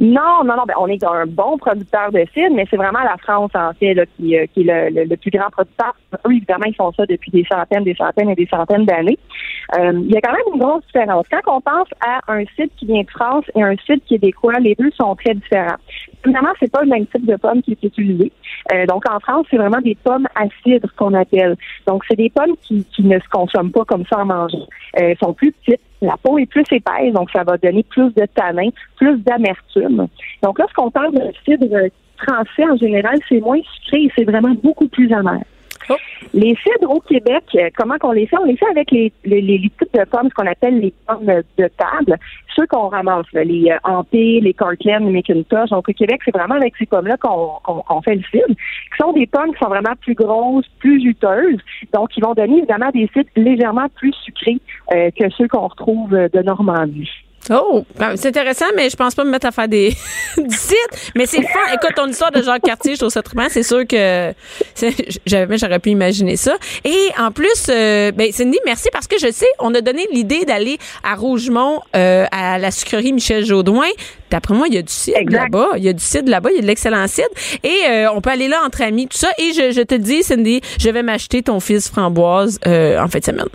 Non, non, non. Ben, on est un bon producteur de cidre, mais c'est vraiment la France, en fait, là, qui, euh, qui est le, le, plus grand producteur. Eux, évidemment, ils font ça depuis des centaines, des centaines et des centaines d'années. Euh, il y a quand même une grosse différence. Quand on pense à un cidre qui vient de France et un cidre québécois, les deux sont très différents. Évidemment, c'est pas le même type de pomme qui est utilisé. Euh, donc, en France, c'est vraiment des pommes à cidre qu'on appelle. Donc, c'est des pommes qui, qui ne se consomment pas comme ça en mangeant. Euh, elles sont plus petites, la peau est plus épaisse, donc ça va donner plus de tanin, plus d'amertume. Donc, lorsqu'on parle de cidre français, en général, c'est moins sucré et c'est vraiment beaucoup plus amer. Oh. Les cidres au Québec, euh, comment qu'on les fait? On les fait avec les, les, les types de pommes, ce qu'on appelle les pommes de table, ceux qu'on ramasse, là, les euh, Ampé, les Cortland, les McIntosh. Donc au Québec, c'est vraiment avec ces pommes-là qu'on fait le cidre, qui sont des pommes qui sont vraiment plus grosses, plus juteuses, donc qui vont donner évidemment des cidres légèrement plus sucrés euh, que ceux qu'on retrouve euh, de Normandie. Oh, ben, c'est intéressant, mais je pense pas me mettre à faire des du site. Mais c'est le fun. Écoute, ton histoire de Jacques Cartier, je trouve ça très C'est sûr que j'avais, j'aurais pu imaginer ça. Et en plus, euh, ben Cindy, merci parce que je sais, on a donné l'idée d'aller à Rougemont euh, à la sucrerie Michel Jaudoin. D'après moi, il y a du cidre là-bas. Il y a du cidre là-bas. Il y a de l'excellent cidre. Et euh, on peut aller là entre amis, tout ça. Et je, je te dis, Cindy, je vais m'acheter ton fils framboise euh, en fin de semaine.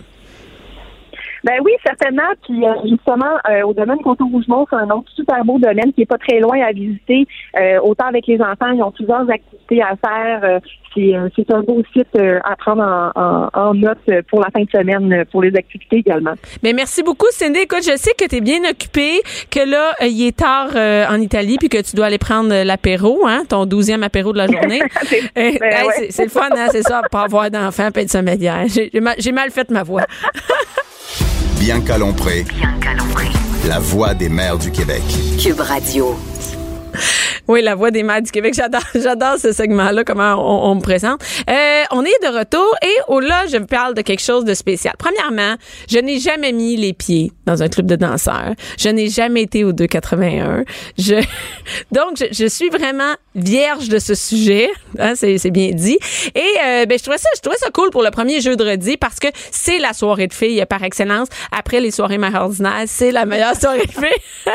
Ben oui, certainement. Puis euh, justement, euh, au domaine Coteau-Rougemont, c'est un autre super beau domaine qui est pas très loin à visiter. Euh, autant avec les enfants, ils ont plusieurs activités à faire. Euh, c'est, euh, c'est un beau site euh, à prendre en, en, en note pour la fin de semaine, pour les activités également. Mais merci beaucoup, Cindy. Écoute, je sais que tu es bien occupée, que là, il est tard euh, en Italie, puis que tu dois aller prendre l'apéro, hein, ton douzième apéro de la journée. C'est- ben hey, ouais. c'est, c'est le fun, hein, c'est ça, pas avoir d'enfant, pas être sommeillère. J'ai, j'ai mal fait ma voix. Bianca Lompré, Bianca Lompré. la voix des mères du Québec. Cube Radio. Oui, la voix des mères du Québec. J'adore, j'adore ce segment-là, comment on, on me présente. Euh, on est de retour et oh là, je vous parle de quelque chose de spécial. Premièrement, je n'ai jamais mis les pieds dans un club de danseurs. Je n'ai jamais été au 281. Je, donc, je, je suis vraiment vierge de ce sujet. Hein, c'est, c'est bien dit. Et euh, ben, je trouvais ça, je trouvais ça cool pour le premier jeudi parce que c'est la soirée de filles par excellence. Après les soirées mères c'est la meilleure soirée de filles.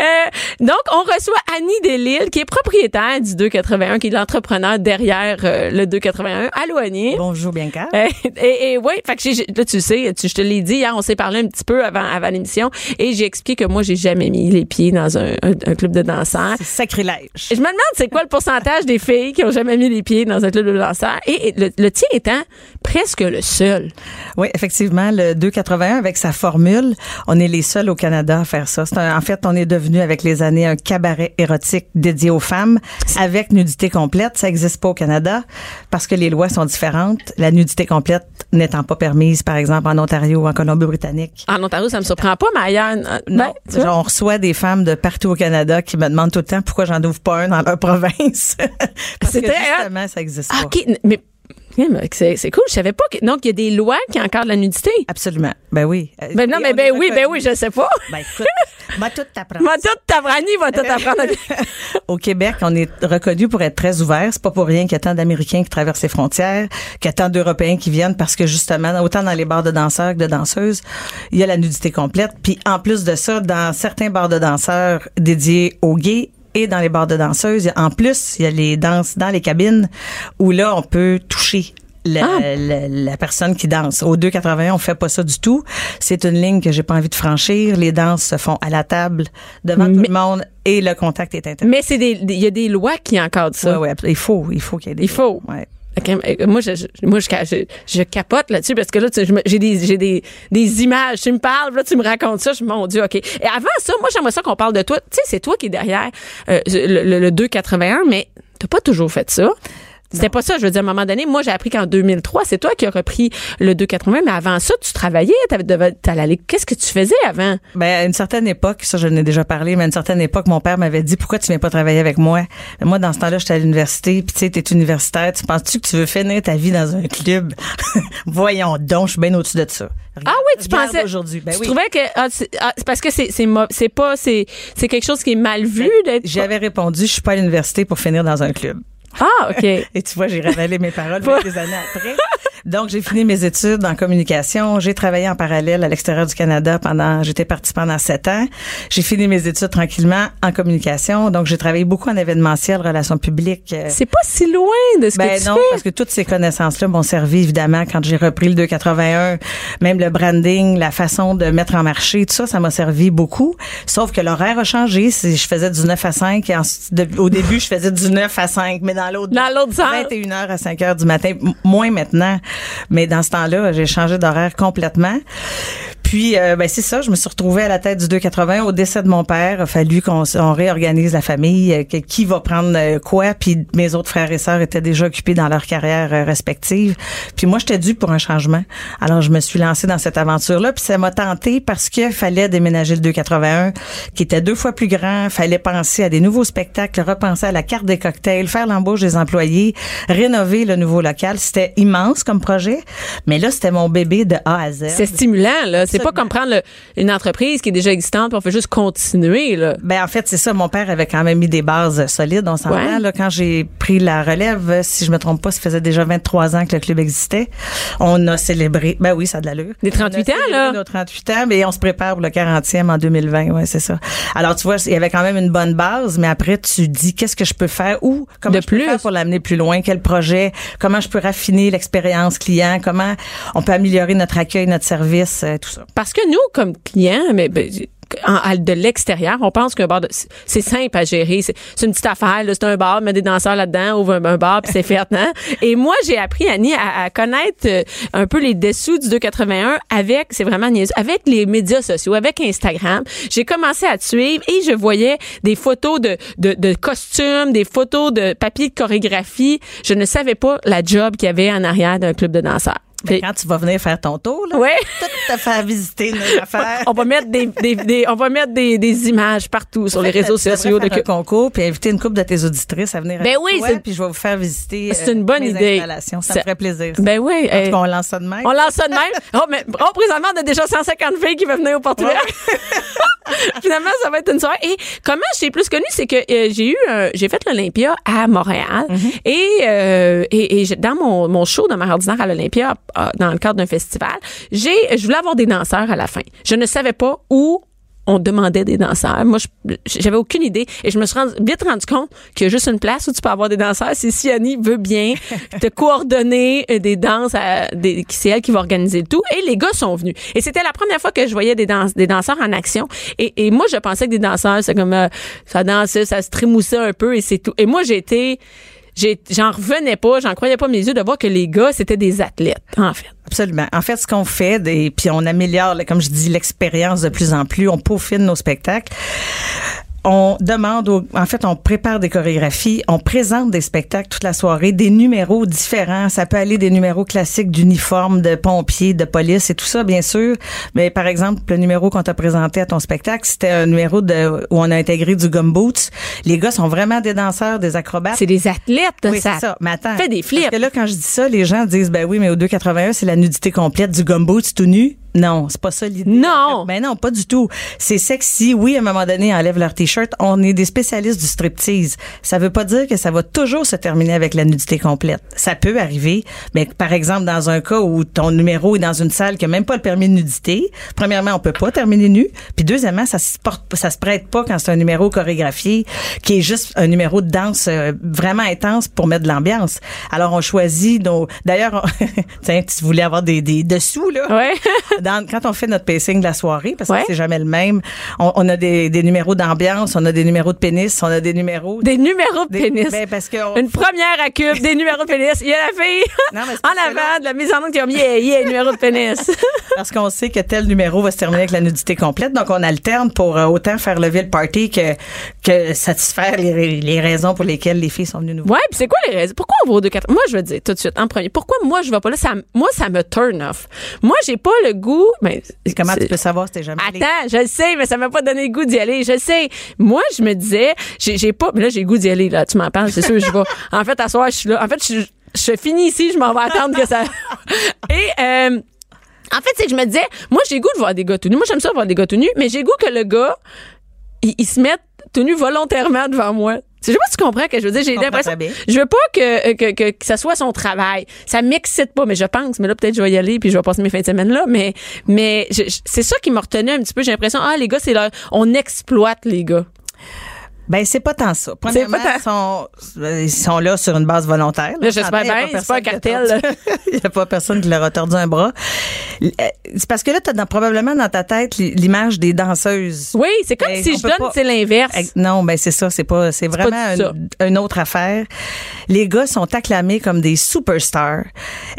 Euh, donc, on reçoit Annie Delille, qui est propriétaire du 281, qui est l'entrepreneur derrière euh, le 281. Allô, Annie? Bonjour, Bianca. Euh, et, et oui, fait que j'ai- là tu sais, tu, je te l'ai dit hier, on s'est parlé un petit peu avant avant l'émission et j'ai expliqué que moi j'ai jamais mis les pieds dans un, un- un club de danseurs. C'est sacrilège. Je me demande c'est quoi le pourcentage des filles qui ont jamais mis les pieds dans un club de danseurs? Et, et le, le tien étant presque le seul. Oui, effectivement, le 281 avec sa formule, on est les seuls au Canada à faire ça. Un- en fait, on est devenu avec les années un cabaret érotique dédié aux femmes avec nudité complète. Ça n'existe pas au Canada parce que les lois sont différentes. La nudité complète n'étant pas permise, par exemple, en Ontario ou en Colombie-Britannique. En Ontario, ça me surprend pas, mais ailleurs, euh, ben, Non, vois. genre, on reçoit des femmes de partout au Canada qui me demandent tout le temps pourquoi j'en ouvre pas un dans leur province. Parce que justement, ça existe Ah, pas. Mais c'est cool, je savais pas que donc il y a des lois qui encadrent la nudité. Absolument. Ben oui. Euh, Ben non, et mais ben oui, ben oui, je sais pas. Ben écoute, m'a tout t'apprendre. Moi, tout t'apprendre, va tout apprendre. Au Québec, on est reconnu pour être très ouvert. C'est pas pour rien qu'il y a tant d'Américains qui traversent les frontières, qu'il y a tant d'Européens qui viennent parce que justement, autant dans les bars de danseurs que de danseuses, il y a la nudité complète. Puis en plus de ça, dans certains bars de danseurs dédiés aux gays, et dans les bars de danseuses, en plus, il y a les danses dans les cabines où là, on peut toucher la, Ah. la, la personne qui danse. Au 281, on fait pas ça du tout. C'est une ligne que j'ai pas envie de franchir. Les danses se font à la table, devant tout le monde, et le contact est interdit. Mais c'est des il y a des lois qui encadrent ça. Ouais, ouais, il faut, il faut qu'il y ait des. Il faut. Ouais. Euh, moi, je, moi, je, je, capote là-dessus parce que là, j'ai des, des, des images. Tu me parles, là, tu me racontes ça. Je, mon Dieu, ok. Et avant ça, moi, j'aimerais ça qu'on parle de toi. Tu sais, c'est toi qui est derrière euh, le, le, le 281, mais t'as pas toujours fait ça. C'était pas ça, je veux dire, à un moment donné, moi, j'ai appris qu'en 2003, c'est toi qui as repris le 280, mais avant ça, tu travaillais, t'allais qu'est-ce que tu faisais avant? Ben, à une certaine époque, ça, je n'ai déjà parlé, mais à une certaine époque, mon père m'avait dit, pourquoi tu viens pas travailler avec moi? Mais moi, dans ce temps-là, j'étais à l'université, puis tu sais, t'es universitaire, tu penses-tu que tu veux finir ta vie dans un club? Voyons donc, je suis bien au-dessus de ça. Ah oui, tu pensais. aujourd'hui. Ben tu oui. trouvais que ah, c'est ah, c'est parce que c'est c'est c'est pas c'est c'est quelque chose qui est mal vu d'être. J'avais répondu, je suis pas à l'université pour finir dans un club. Ah ok. Et tu vois, j'ai révélé mes paroles des années après. Donc, j'ai fini mes études en communication. J'ai travaillé en parallèle à l'extérieur du Canada pendant, j'étais partie pendant sept ans. J'ai fini mes études tranquillement en communication. Donc, j'ai travaillé beaucoup en événementiel, relations publiques. euh, C'est pas si loin de ce ben que tu non, fais. parce que toutes ces connaissances-là m'ont servi évidemment quand j'ai repris le 281, même le branding, la façon de mettre en marché, tout ça, ça m'a servi beaucoup. Sauf que l'horaire a changé. C'est- Je faisais du 9 à 5 et ensuite, de- au début, je faisais du 9 à 5, mais dans l'autre Dans l'autre sens. 21h à 5 h du matin, moins maintenant. Mais dans ce temps-là, j'ai changé d'horaire complètement. Puis, euh, ben c'est ça, je me suis retrouvée à la tête du 280 au décès de mon père. Il a fallu qu'on réorganise la famille, euh, qui va prendre euh, quoi. Puis mes autres frères et sœurs étaient déjà occupés dans leur carrière euh, respective. Puis moi, j'étais due pour un changement. Alors, je me suis lancée dans cette aventure-là. Puis ça m'a tenté parce qu'il fallait déménager le 281, qui était deux fois plus grand. fallait penser à des nouveaux spectacles, repenser à la carte des cocktails, faire l'embauche des employés, rénover le nouveau local. C'était immense comme projet. Mais là, c'était mon bébé de A à Z. C'est stimulant, là. Pas Absolument. comme prendre le- une entreprise qui est déjà existante puis on fait juste continuer, là. Ben en fait, c'est ça. Mon père avait quand même mis des bases solides. On s'entend. Ouais. Là, quand j'ai pris la relève, si je me trompe pas, ça faisait déjà 23 ans que le club existait. On a célébré. Ben oui, ça a de l'allure. Des 38 On a ans, là. Nos 38 ans, mais on se prépare pour le 40e en 2020. Ouais, c'est ça. Alors tu vois, il y avait quand même une bonne base, mais après tu dis qu'est-ce que je peux faire? Ou comment De je peux plus. faire pour l'amener plus loin, quel projet, comment je peux raffiner l'expérience client, comment on peut améliorer notre accueil, notre service, euh, tout ça? Parce que nous, comme clients, mais ben, en- de l'extérieur, on pense qu'un bar, de- c'est simple à gérer. C'est une petite affaire. C'est un bar, met des danseurs là-dedans, ouvre un, un bar, puis c'est fait. Hein? Et moi, j'ai appris, Annie, à, à connaître euh, un peu les dessous du 281 avec, c'est vraiment niaiseux, avec les médias sociaux, avec Instagram. J'ai commencé à te suivre et je voyais des photos de, de, de costumes, des photos de papier de chorégraphie. Je ne savais pas la job qu'il y avait en arrière d'un club de danseurs. Ben, Puis- quand tu vas venir faire ton tour, là, Ouais. tout te faire visiter nos affaires. on va mettre des, des, des- on va mettre des, des images partout sur les réseaux sociaux de un concours puis inviter une couple de tes auditrices à venir Ben avec oui, toi, puis je vais vous faire visiter C'est euh, une bonne mes idée. Ça me ferait plaisir. Ben oui. En tout euh, cas, on lance ça de même. on lance ça de même. Oh, mais oh, présentement, on a déjà 150 filles qui veulent venir au Portugal. Finalement, ça va être une soirée. Et comment je t'ai plus connue, c'est que euh, j'ai eu, un- j'ai fait l'Olympia à Montréal Mm-hmm. et, euh, et, et j'ai- dans mon, mon show de mère ordinaire à l'Olympia, euh, dans le cadre d'un festival, j'ai, je voulais avoir des danseurs à la fin. Je ne savais pas où on demandait des danseurs. Moi, j'avais aucune idée. Et je me suis rendu- vite rendu compte qu'il y a juste une place où tu peux avoir des danseurs. C'est si Annie veut bien te coordonner euh, des danses, à, des, c'est elle qui va organiser le tout. Et les gars sont venus. Et c'était la première fois que je voyais des, danse, des danseurs en action. Et, et moi, je pensais que des danseurs, c'est comme, euh, ça dansait, ça se trémoussait un peu et c'est tout. Et moi, j'ai été, j'en revenais pas, j'en croyais pas mes yeux de voir que les gars, c'était des athlètes, en fait. Absolument. En fait, ce qu'on fait, et puis on améliore, comme je dis, l'expérience de plus en plus, on peaufine nos spectacles. On demande, au- en fait, on prépare des chorégraphies, on présente des spectacles toute la soirée, des numéros différents. Ça peut aller des numéros classiques d'uniforme, de pompiers, de police et tout ça, bien sûr. Mais par exemple, le numéro qu'on t'a présenté à ton spectacle, c'était un numéro de, où on a intégré du gumboots. Les gars sont vraiment des danseurs, des acrobates. C'est des athlètes, Oui, ça. c'est ça. Mais attends. fait des flips. Parce que là, quand je dis ça, les gens disent, ben oui, mais au 281, c'est la nudité complète du gumbo, tout nu. Non, c'est pas ça l'idée. Non. Ben non, pas du tout. C'est sexy. Oui, à un moment donné, ils enlèvent leur t-shirt. On est des spécialistes du striptease. Ça veut pas dire que ça va toujours se terminer avec la nudité complète. Ça peut arriver, mais par exemple, dans un cas où ton numéro est dans une salle qui a même pas le permis de nudité, premièrement, on peut pas terminer nu. Puis deuxièmement, ça se porte, ça se prête pas quand c'est un numéro chorégraphié qui est juste un numéro de danse euh, vraiment intense pour mettre de l'ambiance. Alors, on choisit nos, d'ailleurs, tiens, tu voulais avoir des, des dessous, là? Ouais. Dans- quand on fait notre pacing de la soirée, parce que Ouais. c'est jamais le même, on, on a des, des numéros d'ambiance, on a des numéros de pénis, on a des numéros... Des numéros de Des- pénis. ben, parce que on- Une première à cube, des numéros de pénis. Il y a la fille Non, mais c'est en avant de la mise en onde qui a mis yeah, yeah, numéro de pénis. parce qu'on sait que tel numéro va se terminer avec la nudité complète, donc on alterne pour euh, autant faire lever le party que, que satisfaire les, les raisons pour lesquelles les filles sont venues nous voir. Ouais, puis c'est quoi les raisons? Pourquoi on va au 2 Moi, je veux dire tout de suite, en premier, pourquoi moi, je vais pas là? Ça, moi, ça me turn off. Moi, j'ai pas le goût. Mais, Comment tu peux savoir si t'es jamais allé? Attends, je le sais, mais ça m'a pas donné le goût d'y aller. Je le sais. Moi, je me disais, j'ai pas, mais là, j'ai le goût d'y aller, là. Tu m'en parles, c'est sûr, je vais. En fait, à soir, je suis là. En fait, je, je finis ici, je m'en vais attendre que ça. Et, euh, en fait, c'est que je me disais, moi, j'ai goût de voir des gars tout nus. Moi, j'aime ça voir des gars tout nus, mais j'ai goût que le gars, il, il se mette tout nu volontairement devant moi. Je sais pas si tu comprends que je veux dire. J'ai l'impression. Je veux pas que, que, que, que ça soit son travail. Ça m'excite pas, mais je pense. Mais là, peut-être je vais y aller puis je vais passer mes fins de semaine là. Mais, mais c'est ça qui m'a retenu un petit peu. J'ai l'impression, ah, les gars, c'est leur, on exploite les gars. Ben, c'est pas tant ça. Premièrement, pas tant- sont, ils sont là sur une base volontaire. Là, j'espère bien, c'est pas un cartel, Il n'y a pas personne qui leur a tordu un bras. Euh, C'est parce que là, tu as probablement dans ta tête l'image des danseuses. Oui, c'est comme Ben, si je donne, pas- c'est l'inverse. Non, ben c'est ça, c'est pas, c'est pas vraiment ça. une, une autre affaire. Les gars sont acclamés comme des superstars.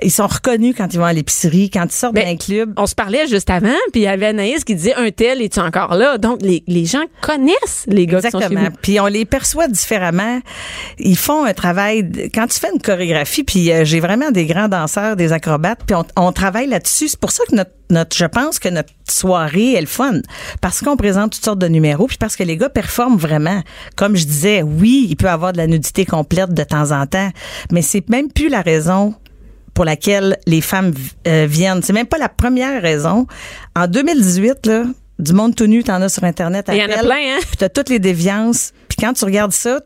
Ils sont reconnus quand ils vont à l'épicerie, quand ils sortent Ben, d'un club. On se parlait juste avant, puis il y avait Anaïs qui disait un tel, es-tu encore là? Donc, les, les gens connaissent les gars qui sont chez Exactement. Puis on les perçoit différemment. Ils font un travail. Quand tu fais une chorégraphie, puis euh, j'ai vraiment des grands danseurs, des acrobates, puis on, travaille là-dessus. C'est pour ça que notre, je pense que notre soirée est le fun, parce qu'on présente toutes sortes de numéros, puis parce que les gars performent vraiment. Comme je disais, oui, il peut avoir de la nudité complète de temps en temps, mais c'est même plus la raison pour laquelle les femmes euh, viennent. C'est même pas la première raison. En 2018, là, du monde tout nu, t'en as sur Internet. Il y en a plein, hein? Puis t'as toutes les déviances. Puis quand tu regardes ça,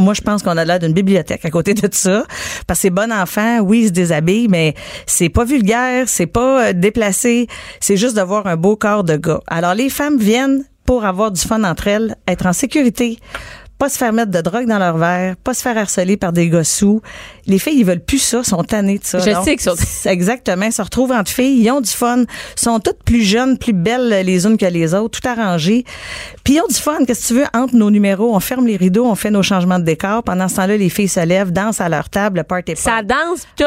moi, je pense qu'on a l'air d'une bibliothèque à côté de ça. Parce que c'est bon enfant, oui, ils se déshabillent, mais c'est pas vulgaire, c'est pas euh, déplacé. C'est juste de voir un beau corps de gars. Alors, les femmes viennent pour avoir du fun entre elles, être en sécurité, pas se faire mettre de drogue dans leur verre, pas se faire harceler par des gars sous. Les filles, ils veulent plus ça, sont tannées de ça. Je Donc, sais qu'ils sont- Exactement. Ils se retrouvent entre filles, ils ont du fun, sont toutes plus jeunes, plus belles les unes que les autres, tout arrangé. Puis ils ont du fun, qu'est-ce que tu veux, entre nos numéros, on ferme les rideaux, on fait nos changements de décor. Pendant ce temps-là, les filles se lèvent, dansent à leur table, le party Ça danse tout.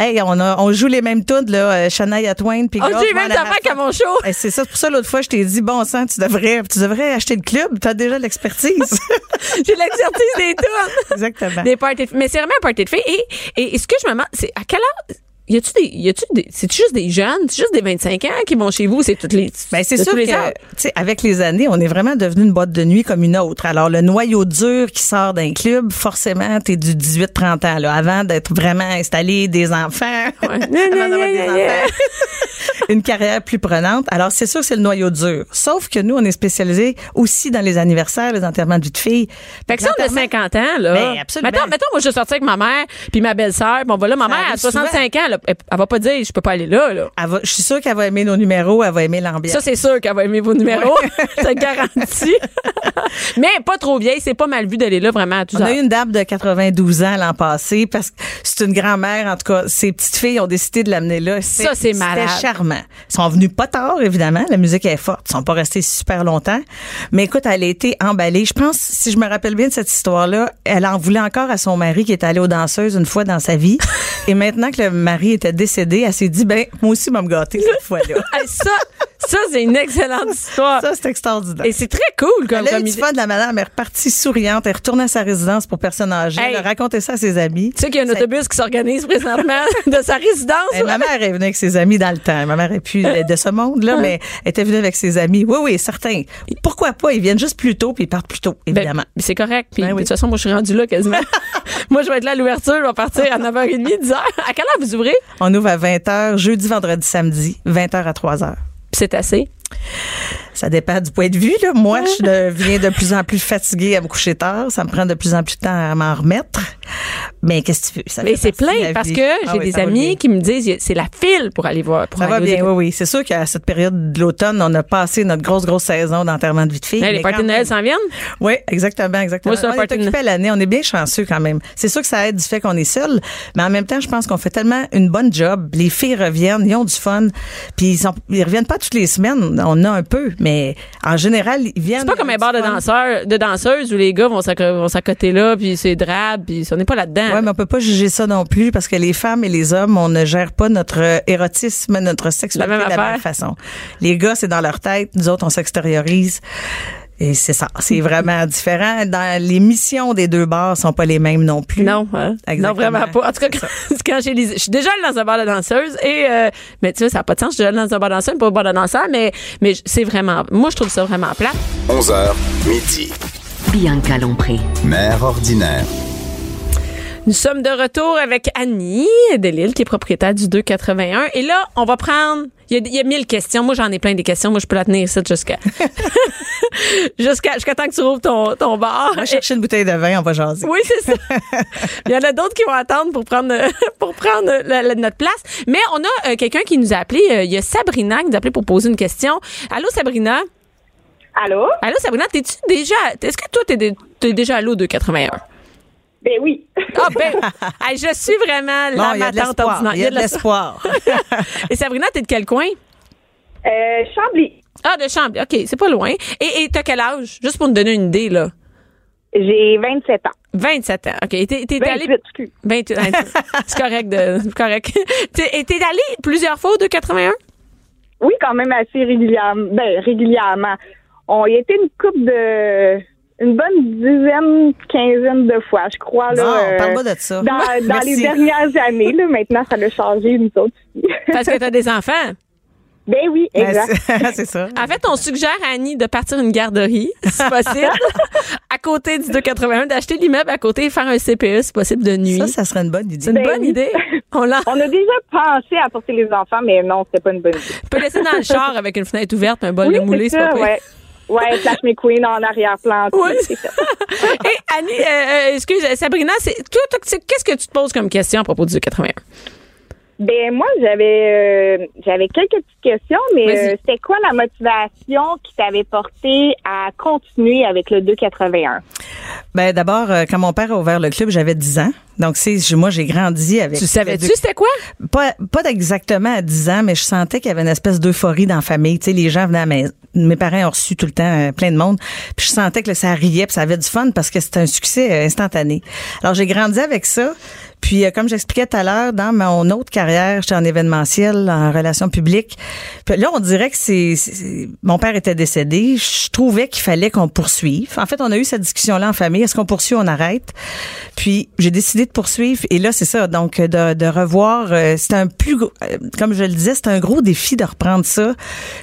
Hey, on, a, on joue les mêmes tunes, là, euh, Shania Twain, puis On Girls dit les mêmes affaires qu'à mon show. C'est ça, c'est pour ça l'autre fois je t'ai dit bon sang, tu devrais tu devrais acheter le club, tu as déjà l'expertise. J'ai l'exercice des tunes. Exactement. Des parties de filles. Mais c'est vraiment un party de filles. Et, et, et ce que je me demande, c'est à quelle heure. Y a-tu des, y a-tu des, c'est juste des jeunes, c'est juste des 25 ans qui vont chez vous, c'est toutes les, Ben c'est sûr que, tu sais, avec les années, on est vraiment devenu une boîte de nuit comme une autre. Alors, le noyau dur qui sort d'un club, forcément, t'es du 18-30 ans, là, avant d'être vraiment installé, des enfants, avant d'avoir des enfants, une carrière plus prenante. Alors, c'est sûr que c'est le noyau dur. Sauf que nous, on est spécialisés aussi dans les anniversaires, les enterrements de vie de fille. Fait que ça, on a L'enterrement- 50 ans, là. Ben, absolument. Mettons, mettons, moi, je suis sortie avec ma mère, puis ma belle-sœur, on va là, ma Ça mère, à arrive 65 ans, elle, elle va pas dire, je peux pas aller là, là. Elle va- je suis sûre qu'elle va aimer nos numéros, elle va aimer l'ambiance. Ça, c'est sûr qu'elle va aimer vos numéros. je te garantis. Mais pas trop vieille, c'est pas mal vu d'aller là vraiment à tout On a eu une dame de 92 ans l'an passé parce que c'est une grand-mère. En tout cas, ses petites filles ont décidé de l'amener là. Ça, c'est malade. C'était charmant. Ils sont venus pas tard, évidemment. La musique est forte. Ils sont pas restés super longtemps. Mais écoute, elle a été emballée. Je pense, si je me rappelle bien de cette histoire-là, elle en voulait encore à son mari qui est allé aux danseuses une fois dans sa vie. Et maintenant que le mari était décédé, elle s'est dit, ben, moi aussi, vais me gâter cette fois-là. Ça, ça c'est une excellente histoire. Ça, c'est extraordinaire. Et c'est très cool comme, Elle a eu du fun, la madame. Elle est repartie souriante. Elle est retournée à sa résidence pour personnes âgées. Hey. Elle a raconté ça à ses amis. Tu sais qu'il y a un Ça- autobus qui s'organise présentement de sa résidence. Ma mère est venue avec ses amis dans le temps. Ma mère est plus de, de ce monde-là, mais elle était venue avec ses amis. Oui, oui, certain. Pourquoi pas? Ils viennent juste plus tôt puis ils partent plus tôt, Ben, évidemment. c'est correct. Puis, Ben de toute façon, moi, je suis rendue là quasiment. moi, je vais être là à l'ouverture. Je vais partir à 9h30, 10h. À quelle heure vous ouvrez? On ouvre à 20h, jeudi, vendredi, samedi, 20h à 3h. Puis c'est assez. Ça dépend du point de vue. Là. Moi, je deviens de plus en plus fatiguée à me coucher tard. Ça me prend de plus en plus de temps à m'en remettre. Mais qu'est-ce que tu veux? Ça Mais c'est plein parce que Ah j'ai oui, des amis qui me disent c'est la file pour aller voir. Pour Ça va aller bien, oui, oui. C'est sûr qu'à cette période de l'automne, on a passé notre grosse, grosse saison d'enterrement de vie de fille. Les parties de Noël s'en viennent? Oui, exactement, exactement. Moi, on est occupé à l'année, on est bien chanceux quand même. C'est sûr que ça aide du fait qu'on est seul, mais en même temps, je pense qu'on fait tellement une bonne job. Les filles reviennent, ils ont du fun, puis ils, sont, ils reviennent pas toutes les semaines. On a un peu, mais en général, ils viennent. C'est pas comme un bar de danseurs, de danseuses où les gars vont s'acc- vont s'accoter là, puis c'est drabe, puis on n'est pas là-dedans. Ouais, mais on peut pas juger ça non plus parce que les femmes et les hommes, on ne gère pas notre euh, érotisme, notre sexualité de la même façon. Les gars, c'est dans leur tête, nous autres, on s'extériorise. Et c'est ça, c'est vraiment différent. Dans les missions des deux bars sont pas les mêmes non plus. Non, hein? non vraiment pas. En tout cas, quand, quand j'ai les- je suis déjà allée dans un bar de danseuse et euh, mais tu sais ça n'a pas de sens. Je suis déjà allée dans un bar de danseuse, pas un bar de danseur, mais mais c'est vraiment. Moi, je trouve ça vraiment plat. 11h, midi. Bianca Lompré. Mère ordinaire. Nous sommes de retour avec Annie Delille, qui est propriétaire du 281. Et là, on va prendre. Il y a, il y a mille questions. Moi, j'en ai plein des questions. Moi, je peux la tenir ici jusqu'à. jusqu'à jusqu'à temps que tu rouvres ton, ton bar. On va chercher une bouteille de vin, on va jaser. Oui, c'est ça. Il y en a d'autres qui vont attendre pour prendre pour prendre la- la- notre place. Mais on a euh, quelqu'un qui nous a appelé. euh, il y a Sabrina qui nous a appelé pour poser une question. Allô, Sabrina? Allô? Allô, Sabrina, t'es-tu déjà. Est-ce que toi, t'es, t'es déjà allô 281? Ben oui. Ah, ben, hey, je suis vraiment Bon, la il y a de matante l'espoir. ordinaire. Il y a de l'espoir. Et Sabrina, t'es de quel coin? Euh, Chambly. Ah, de Chambly. OK, c'est pas loin. Et et t'as quel âge? Juste pour nous donner une idée, là. J'ai 27 ans. 27 ans. OK. T'es, t'es allé. 28, excuse. 28 ans. C'est correct de, c'est correct. T'es, et t'es allé plusieurs fois au 281? Oui, quand même assez régulièrement. Ben, régulièrement. On y était une couple de. Une bonne dizaine, quinzaine de fois, je crois. Là, Non, euh, parle-moi de ça. Dans, les dernières années, là, maintenant, ça a changé, nous autres aussi. Parce que t'as des enfants. ben oui, Ben, exact. c'est c'est ça. En fait, on suggère à Annie de partir une garderie, si possible, à côté du 281, d'acheter l'immeuble à côté et faire un CPE, si possible, de nuit. Ça, ça serait une bonne idée. c'est une Ben bonne oui. idée. On l'a On a déjà pensé à porter les enfants, mais non, c'était pas une bonne idée. on peut laisser dans le char avec une fenêtre ouverte, un bol Oui, de moulé, c'est c'est pas ouais. Ouais, Flash McQueen en arrière-plan. Oui. Et Annie, euh, euh, excuse, Sabrina, c'est, toi, toi, c'est- qu'est-ce que tu te poses comme question à propos du 281? Ben moi, j'avais euh, j'avais quelques petites questions, mais euh, c'était quoi la motivation qui t'avait porté à continuer avec le 281? Ben d'abord, euh, quand mon père a ouvert le club, j'avais 10 ans. Donc c'est moi j'ai grandi avec. Tu savais-tu c'était quoi? Pas pas exactement à 10 ans, mais je sentais qu'il y avait une espèce d'euphorie dans la famille. Tu sais, les gens venaient à maison. Mes parents ont reçu tout le temps euh, plein de monde. Puis je sentais que ça riait, puis ça avait du fun parce que c'était un succès euh, instantané. Alors j'ai grandi avec ça. Puis euh, comme j'expliquais tout à l'heure, dans mon autre carrière, j'étais en événementiel, en relations publiques. Puis là, on dirait que c'est mon père était décédé. Je trouvais qu'il fallait qu'on poursuive. En fait, on a eu cette discussion-là en famille. Est-ce qu'on poursuit, ou on arrête? Puis j'ai décidé de poursuivre. Et là, c'est ça. Donc de, de revoir. euh, c'est un plus, gros- euh, comme je le disais, c'est un gros défi de reprendre ça,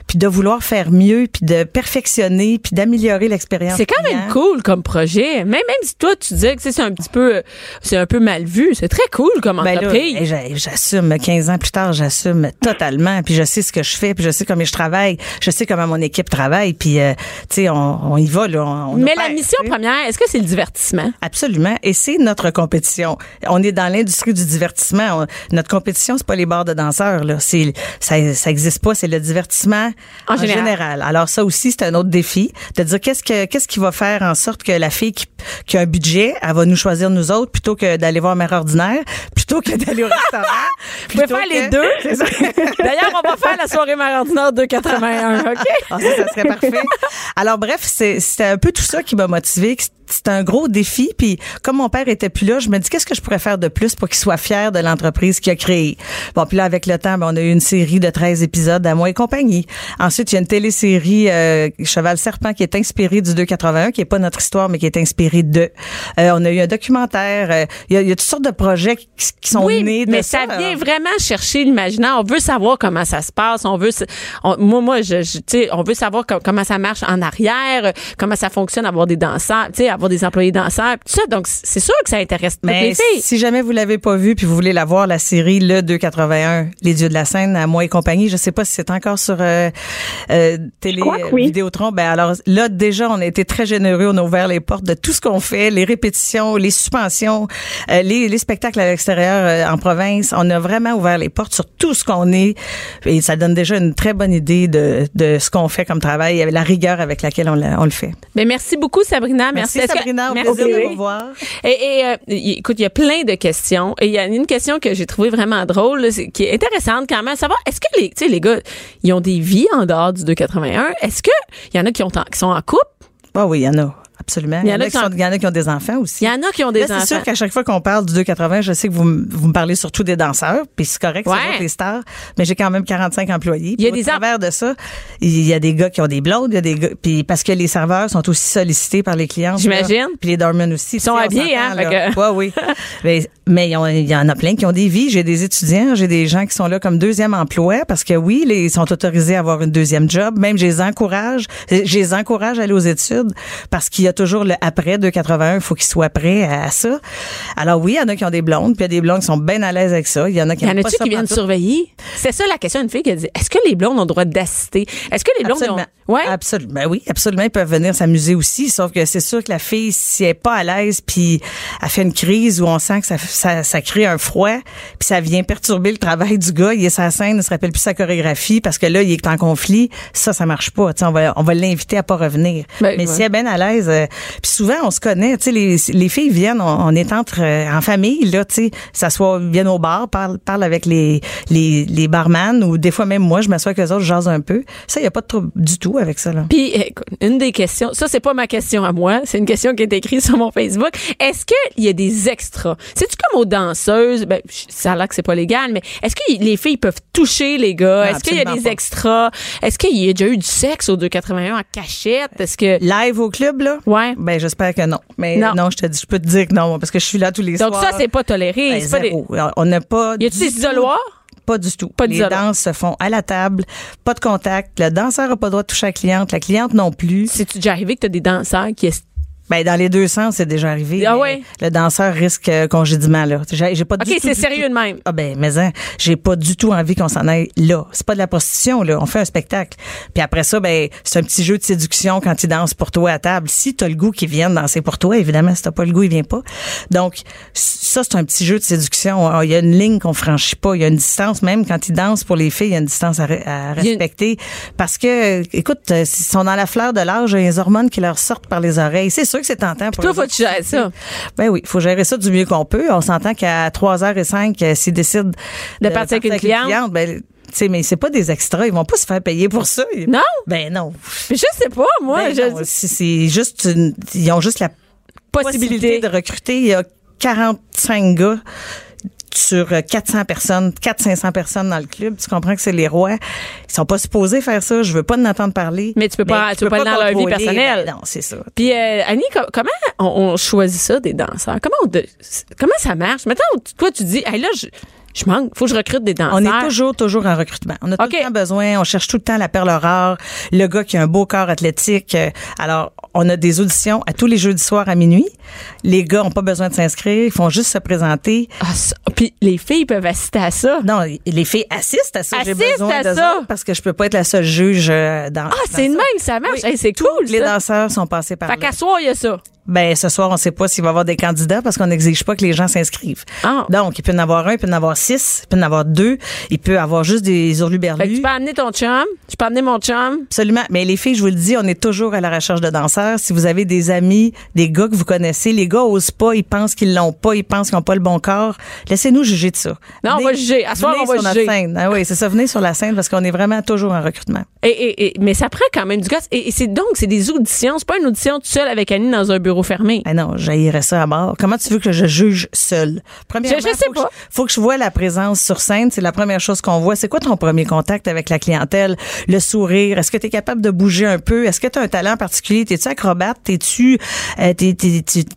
puis de vouloir faire mieux, puis de perfectionner, puis d'améliorer l'expérience. C'est quand même cool comme projet. Même, même si toi, tu disais que c'est un petit peu, euh, c'est un peu mal vu. C'est très cool comme Ben entreprise. j'assume 15 ans plus tard, j'assume totalement. Puis je sais ce que je fais, puis je sais comment je travaille, je sais comment mon équipe travaille. Puis euh, tu sais, on, on y va là. on- on Mais opère, la mission première, est-ce que c'est le divertissement? Absolument. Et c'est notre compétition. On est dans l'industrie du divertissement. Notre compétition, c'est pas les bars de danseurs. Là. C'est, ça, ça existe pas. C'est le divertissement En en, général. général. Alors ça aussi, c'est un autre défi de dire qu'est-ce que qu'est-ce qui va faire en sorte que la fille qui, qui a un budget, elle va nous choisir nous autres plutôt que d'aller voir mère ordinaire, plutôt que d'aller au restaurant. Vous pouvez faire les deux. D'ailleurs, on va faire la soirée mère ordinaire 281, OK? Ah, ça, ça serait parfait. Alors bref, c'est c'était un peu tout ça qui m'a motivé. C'était un gros défi. Puis comme mon père était plus là, je me dis qu'est-ce que je pourrais faire de plus pour qu'il soit fier de l'entreprise qu'il a créée? Bon, puis là avec le temps, ben, on a eu une série de 13 épisodes à moi et compagnie. Ensuite, il y a une télésérie euh, Cheval Serpent qui est inspirée du 281, qui est pas notre histoire, mais qui est inspirée de. Euh, on a eu un documentaire. euh, il, y a, il y a toutes sortes de projets qui, qui sont Oui, nés de mais ça ça. vient vraiment chercher l'imaginaire. On veut savoir comment ça se passe. On veut, on- moi, moi, je, je- tu sais, on veut savoir com- comment ça marche en arrière, comment ça fonctionne, avoir des danseurs, tu sais, avoir des employés danseurs, tout ça. Donc, c'est sûr que ça intéresse toutes Mais les filles. si jamais vous l'avez pas vu puis vous voulez la voir, la série Le 281, Les Dieux de la scène, à moi et compagnie, je sais pas si c'est encore sur euh, euh, télé, euh, oui. Vidéotron. Ben alors là déjà, on a été très généreux, on a ouvert les portes de tout ce qu'on fait, les répétitions, les suspensions, euh, les, les spectacles à l'extérieur euh, en province. On a vraiment ouvert les portes sur tout ce qu'on est et ça donne déjà une très bonne idée de, de ce qu'on fait comme travail, la rigueur avec laquelle on, la- on le fait. Mais merci beaucoup, Sabrina. Merci, Merci, Au merci. plaisir voir. Et, et, euh, écoute, il y a plein de questions. Et il y a une question que j'ai trouvée vraiment drôle, là, qui est intéressante quand même. Savoir, est-ce que les, tu sais, les gars, ils ont des vies en dehors du 281? Est-ce que il y en a qui, ont, qui sont en couple? Ah oui, il y en a. Absolument. Il y en a qui qui sont- sont- il y en a qui ont des enfants aussi. Il y en a qui ont des Là, c'est enfants. sûr qu'à chaque fois qu'on parle du 280, je sais que vous, m- vous me parlez surtout des danseurs, puis c'est correct, Ouais. c'est les stars, mais j'ai quand même 45 employés. Il y a des au travers de ça, il y a des gars qui ont des blondes, il y a des gars, puis parce que les serveurs sont aussi sollicités par les clients. J'imagine. Puis les doormen aussi. Ils sont habillés, hein, fait que- Ouais, oui. mais mais ils ont- il y en a plein qui ont des vies. J'ai des étudiants, j'ai des gens qui sont là comme deuxième emploi parce que oui, les, ils sont autorisés à avoir une deuxième job. Même je les encourage, je les encourage à aller aux études parce qu'il y a toujours le après 281, il faut qu'ils soient prêts à, ça. Alors oui, il y en a qui ont des blondes, puis il y a des blondes qui sont bien à l'aise avec ça. Il y en a qui Y en aiment pas ça qui viennent surveiller? C'est ça la question d'une fille qui a dit est-ce que les blondes ont le droit d'assister? Est-ce que les blondes ont. Ouais. Absolument. Ben oui, absolument. Ils peuvent venir s'amuser aussi. Sauf que c'est sûr que la fille, si elle est pas à l'aise, puis elle fait une crise où on sent que ça, ça, ça crée un froid, puis ça vient perturber le travail du gars, il est sa scène, il se rappelle plus sa chorégraphie parce que là, il est en conflit. Ça, ça marche pas. Tu sais, on va, on va l'inviter à pas revenir. Ben, Mais ouais. si elle est bien à l'aise, euh, puis souvent, on se connaît. Tu sais, les, les filles viennent, on, on est entre, euh, en famille, là, tu sais, s'assoient, viennent au bar, parlent, parlent avec les, les, les barman ou des fois même moi, je m'assois avec eux autres, je jase un peu. Ça, il y a pas de trouble du tout avec ça, là? Puis, écoute, une des questions, ça, c'est pas ma question à moi, c'est une question qui est écrite sur mon Facebook. Est-ce qu'il y a des extras? C'est-tu comme aux danseuses? Ben, ça a l'air que c'est pas légal, mais est-ce que les filles peuvent toucher les gars? Est-ce qu'il y a des pas. extras? Est-ce qu'il y a déjà eu du sexe au 281 en cachette? Est-ce que. Live au club, là? Ouais. Ben, j'espère que non. Mais Non. non, je te dis, je peux te dire que non, parce que je suis là tous les Donc, soirs. ça, c'est pas toléré. Ben, c'est pas des... On n'a pas. Y a-tu des isoloirs? Pas du tout. Pas les danses se font à la table, pas de contact. Le danseur n'a pas le droit de toucher la cliente, la cliente non plus. C'est-tu déjà arrivé que t'as des danseurs qui est Ben, dans les deux sens, c'est déjà arrivé. Ah ouais? Le danseur risque euh, congédiement, là. J'ai j'ai pas du OK, tout, c'est du sérieux tout- de même. Ah ben, mais hein, j'ai pas du tout envie qu'on s'en aille là. C'est pas de la prostitution, là. On fait un spectacle. Puis après ça, ben, c'est un petit jeu de séduction quand ils dansent pour toi à table. Si t'as le goût qu'ils viennent danser pour toi, évidemment, si t'as pas le goût, ils viennent pas. Donc, ça, c'est un petit jeu de séduction. Il y a une ligne qu'on franchit pas. Il y a une distance, même quand ils dansent pour les filles, il y a une distance à, Il une- respecter. Parce que, écoute, euh, s'ils sont dans la fleur de l'âge, il y a les hormones qui leur sortent par les oreilles. C'est sûr que c'est tentant pour Toi, faut que tu gères ça. Ben oui, il faut gérer ça du mieux qu'on peut. On s'entend qu'à 3h05, euh, s'ils décident De partir avec une cliente? ben, tu sais, mais c'est pas des extras. Ils vont pas se faire payer pour ça. Non? Ben non. Mais je sais pas, moi. Ben c'est c'est juste une- ils ont juste la possibilité possibilité. de recruter. Il y a 45 gars sur euh, 400 personnes, 400-500 personnes dans le club. Tu comprends que c'est les rois. Ils sont pas supposés faire ça. Je veux pas en entendre parler. Mais tu peux pas- tu peux pas aller dans leur vie personnelle. Ben non, c'est ça. Puis euh, Annie, com- comment on, on choisit ça des danseurs? Comment on de- comment ça marche? Maintenant, toi tu dis, hey, là, je, je manque, faut que je recrute des danseurs. On est toujours, toujours en recrutement. On a tout le temps besoin, on cherche tout le temps la perle rare, le gars qui a un beau corps athlétique. Euh, Alors, on a des auditions à tous les jeudis soirs à minuit. Les gars ont pas besoin de s'inscrire, ils font juste se présenter. Ah, ça- Puis les filles peuvent assister à ça. Non, les filles assistent à ça. J'ai Assistent besoin à d'eux ça. parce que je peux pas être la seule juge euh, dans. Ah, c'est de ça. même, ça marche. Oui. Hey, c'est cool. les ça. danseurs sont passés par Fait là. qu'à soir, il y a ça. Ben, ce soir, on sait pas s'il va y avoir des candidats parce qu'on n'exige pas que les gens s'inscrivent. Ah. Donc, il peut y en avoir un, il peut y en avoir six, il peut y en avoir deux, il peut avoir juste des hurluberlus. tu peux amener ton chum, tu peux amener mon chum. Absolument. Mais les filles, je vous le dis, on est toujours à la recherche de danseurs. Si vous avez des amis, des gars que vous connaissez, les gars osent pas, ils pensent qu'ils l'ont pas, ils pensent qu'ils n'ont pas le bon corps. Laissez-nous juger de ça. Non, on va juger. À soir, venez on va sur notre juger. scène. Ah oui, c'est ça. Venez sur la scène parce qu'on est vraiment toujours en recrutement. Et, et- et- mais ça prend quand même du gosse. Et, et c'est donc, c'est des auditions. C'est pas une audition tout seul avec Annie dans un bureau fermé. Ah non, j'haïrais ça à mort. Comment tu veux que je juge seul? Premièrement, Je- je sais faut que pas. faut que je vois la présence sur scène. C'est la première chose qu'on voit. C'est quoi ton premier contact avec la clientèle? Le sourire? Est-ce que tu es capable de bouger un peu? Est-ce que tu as un talent particulier? T'es-tu acrobate? T'es-tu, euh,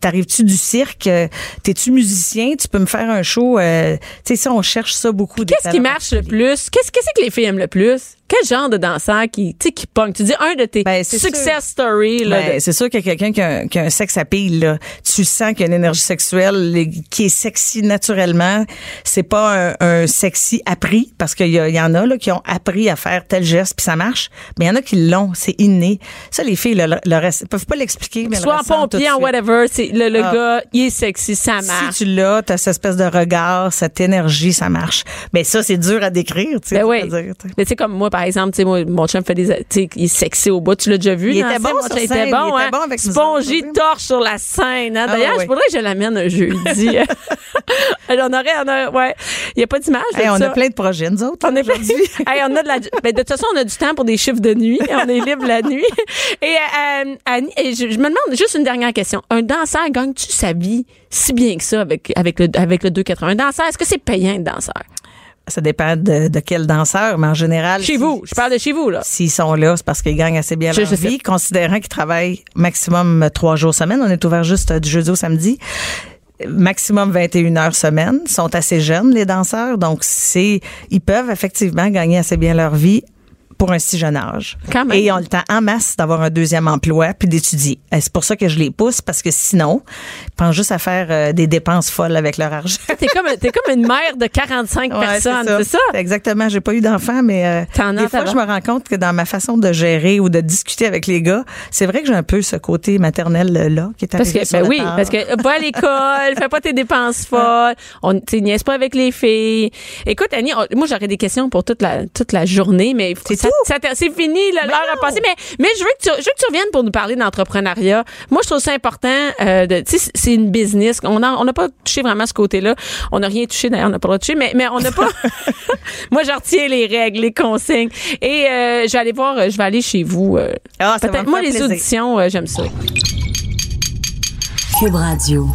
t'arrives-tu du cirque? Euh, T'es-tu musicien? Tu peux me faire un show? Euh, tu sais, ça, on cherche ça beaucoup. Qu'est-ce qui marche le plus? Qu'est-ce qu'est-ce que les filles aiment le plus? Quel genre de danseur qui, tu sais, qui pogne? Tu dis un de tes Ben, success stories, là. Ben, de- c'est sûr qu'il y a quelqu'un qui a, qui a un sexe à pile, là. Tu sens qu'il y a une énergie sexuelle qui est sexy naturellement. C'est pas un, un sexy appris, parce qu'il y, y en a là, qui ont appris à faire tel geste, puis ça marche. Mais il y en a qui l'ont, c'est inné. Ça, les filles, le, le reste, peuvent pas l'expliquer, mais Soit en le pompier, en whatever, c'est le, le Ah. gars, il est sexy, ça marche. Si tu l'as, t'as cette espèce de regard, cette énergie, ça marche. Mais ça, c'est dur à décrire, tu sais. Ben oui. tu sais. Mais tu sais, comme moi, par exemple, tu sais, mon chum fait des, tu il est sexy au bout. Tu l'as déjà vu? Il était bon scène? sur Mon chum scène, était bon, il était hein? bon avec nous Spongy autres, sur la scène, hein? Ah D'ailleurs, oui. je voudrais que je l'amène un jeudi. On aurait, on a, ouais. Il n'y a pas d'image Hey, on ça. a plein de projets, nous autres. On est Hey, on a de la. Ben, de toute façon, on a du temps pour des chiffres de nuit. On est libre la nuit. Et, euh, Annie, et je, je me demande juste une dernière question. Un danseur gagne-tu sa vie si bien que ça avec, avec le, avec le 280? Un danseur, est-ce que c'est payant de danseur? Ça dépend de, de quel danseur, mais en général. Chez si- vous. Je parle de chez vous, là. S'ils sont là, c'est parce qu'ils gagnent assez bien Je- leur je sais. vie, considérant qu'ils travaillent maximum trois jours semaine. On est ouvert juste euh, du jeudi au samedi. Maximum 21 heures semaine. Ils sont assez jeunes, les danseurs. Donc, c'est, ils peuvent effectivement gagner assez bien leur vie pour un si jeune âge. Quand même. Et ils ont le temps en masse d'avoir un deuxième emploi puis d'étudier. Et C'est pour ça que je les pousse parce que sinon, ils pensent juste à faire euh, des dépenses folles avec leur argent. T'es comme, t'es comme une mère de 45 Ouais, personnes, c'est ça? Exactement. J'ai pas eu d'enfant, mais euh, as, des fois, je me rends compte que dans ma façon de gérer ou de discuter avec les gars, c'est vrai que j'ai un peu ce côté maternel euh, là qui est Parce arrivé que, sur ben la oui, parce que va à l'école, fais pas tes dépenses folles, on niaise pas avec les filles. Écoute, Annie, on- moi j'aurais des questions pour toute la toute la journée, mais C'est c'est fini, l'heure a passé. Mais mais je veux que tu je veux que tu reviennes pour nous parler d'entrepreneuriat. Moi, je trouve ça important. Euh, de, tu sais, c'est une business. On n'a pas touché vraiment ce côté-là. On n'a rien touché d'ailleurs, on n'a pas le droit de toucher, mais mais on n'a pas. moi, je retiens les règles, les consignes, et euh, je vais aller voir. Je vais aller chez vous. euh, Ah, ça va Peut-être moi les plaisir. auditions, euh, j'aime ça. Cube Radio.